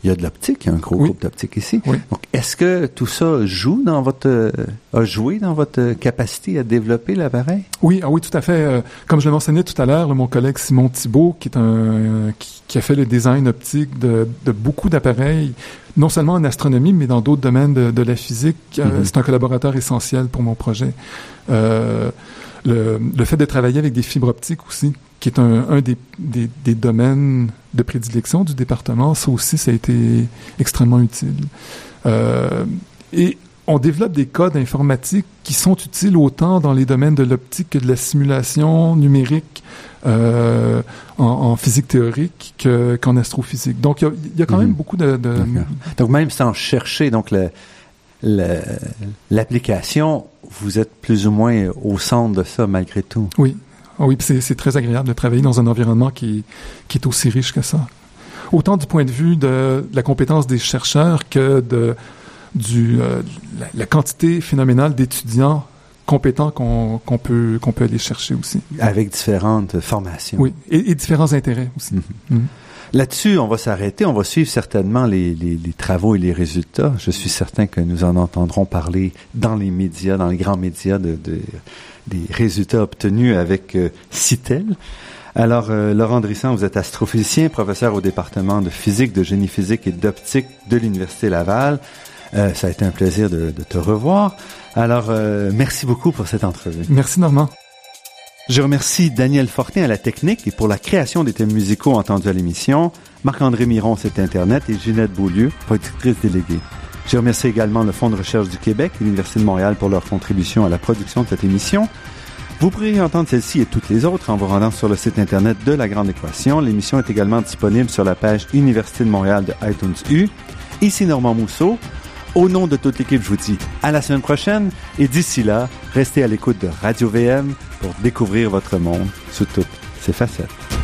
il y a de l'optique, il y a un gros oui. groupe d'optique ici. Oui. Donc, est-ce que tout ça joue dans votre, euh, a joué dans votre capacité à développer l'appareil? Oui, ah oui, tout à fait. Euh, comme je le mentionnais tout à l'heure, mon collègue Simon Thibault, qui est un, euh, qui, qui, a fait le design optique de, de beaucoup d'appareils, non seulement en astronomie, mais dans d'autres domaines de, de, la physique, mm -hmm. c'est un collaborateur essentiel pour mon projet. Le, le, fait de travailler avec des fibres optiques aussi, qui est un, un des, des, des, domaines de prédilection du département, ça aussi, ça a été extrêmement utile. Euh, et on développe des codes informatiques qui sont utiles autant dans les domaines de l'optique que de la simulation numérique euh, en, en, physique théorique que, qu'en astrophysique. Donc, il y a, y a, quand mm -hmm. même beaucoup de, de... Donc, même sans chercher, donc le, l'application, vous êtes plus ou moins au centre de ça malgré tout. Oui, oui, c'est, très agréable de travailler dans un environnement qui, qui est aussi riche que ça. Autant du point de vue de, de la compétence des chercheurs que de du, euh, la, la, quantité phénoménale d'étudiants compétents qu'on peut, qu'on peut aller chercher aussi. Avec différentes formations. Oui, et, et différents intérêts aussi. Mm -hmm. Mm -hmm. Là-dessus, on va s'arrêter. On va suivre certainement les, les, les, travaux et les résultats. Je suis certain que nous en entendrons parler dans les médias, dans les grands médias, de, de des résultats obtenus avec euh, CITEL. Alors, euh, Laurent Drissan, vous êtes astrophysicien, professeur au département de physique, de génie physique et d'optique de l'Université Laval. Euh, ça a été un plaisir de, de te revoir. Alors, euh, merci beaucoup pour cette entrevue. Merci, Normand. Je remercie Daniel Fortin à la technique et pour la création des thèmes musicaux entendus à l'émission, Marc-André Miron, site Internet, et Ginette Beaulieu, productrice déléguée. Je remercie également le Fonds de recherche du Québec et l'Université de Montréal pour leur contribution à la production de cette émission. Vous pourrez entendre celle-ci et toutes les autres en vous rendant sur le site Internet de La Grande Équation. L'émission est également disponible sur la page Université de Montréal de iTunes U. Ici Normand Mousseau. Au nom de toute l'équipe, je vous dis à la semaine prochaine et d'ici là, restez à l'écoute de Radio VM pour découvrir votre monde sous toutes ses facettes.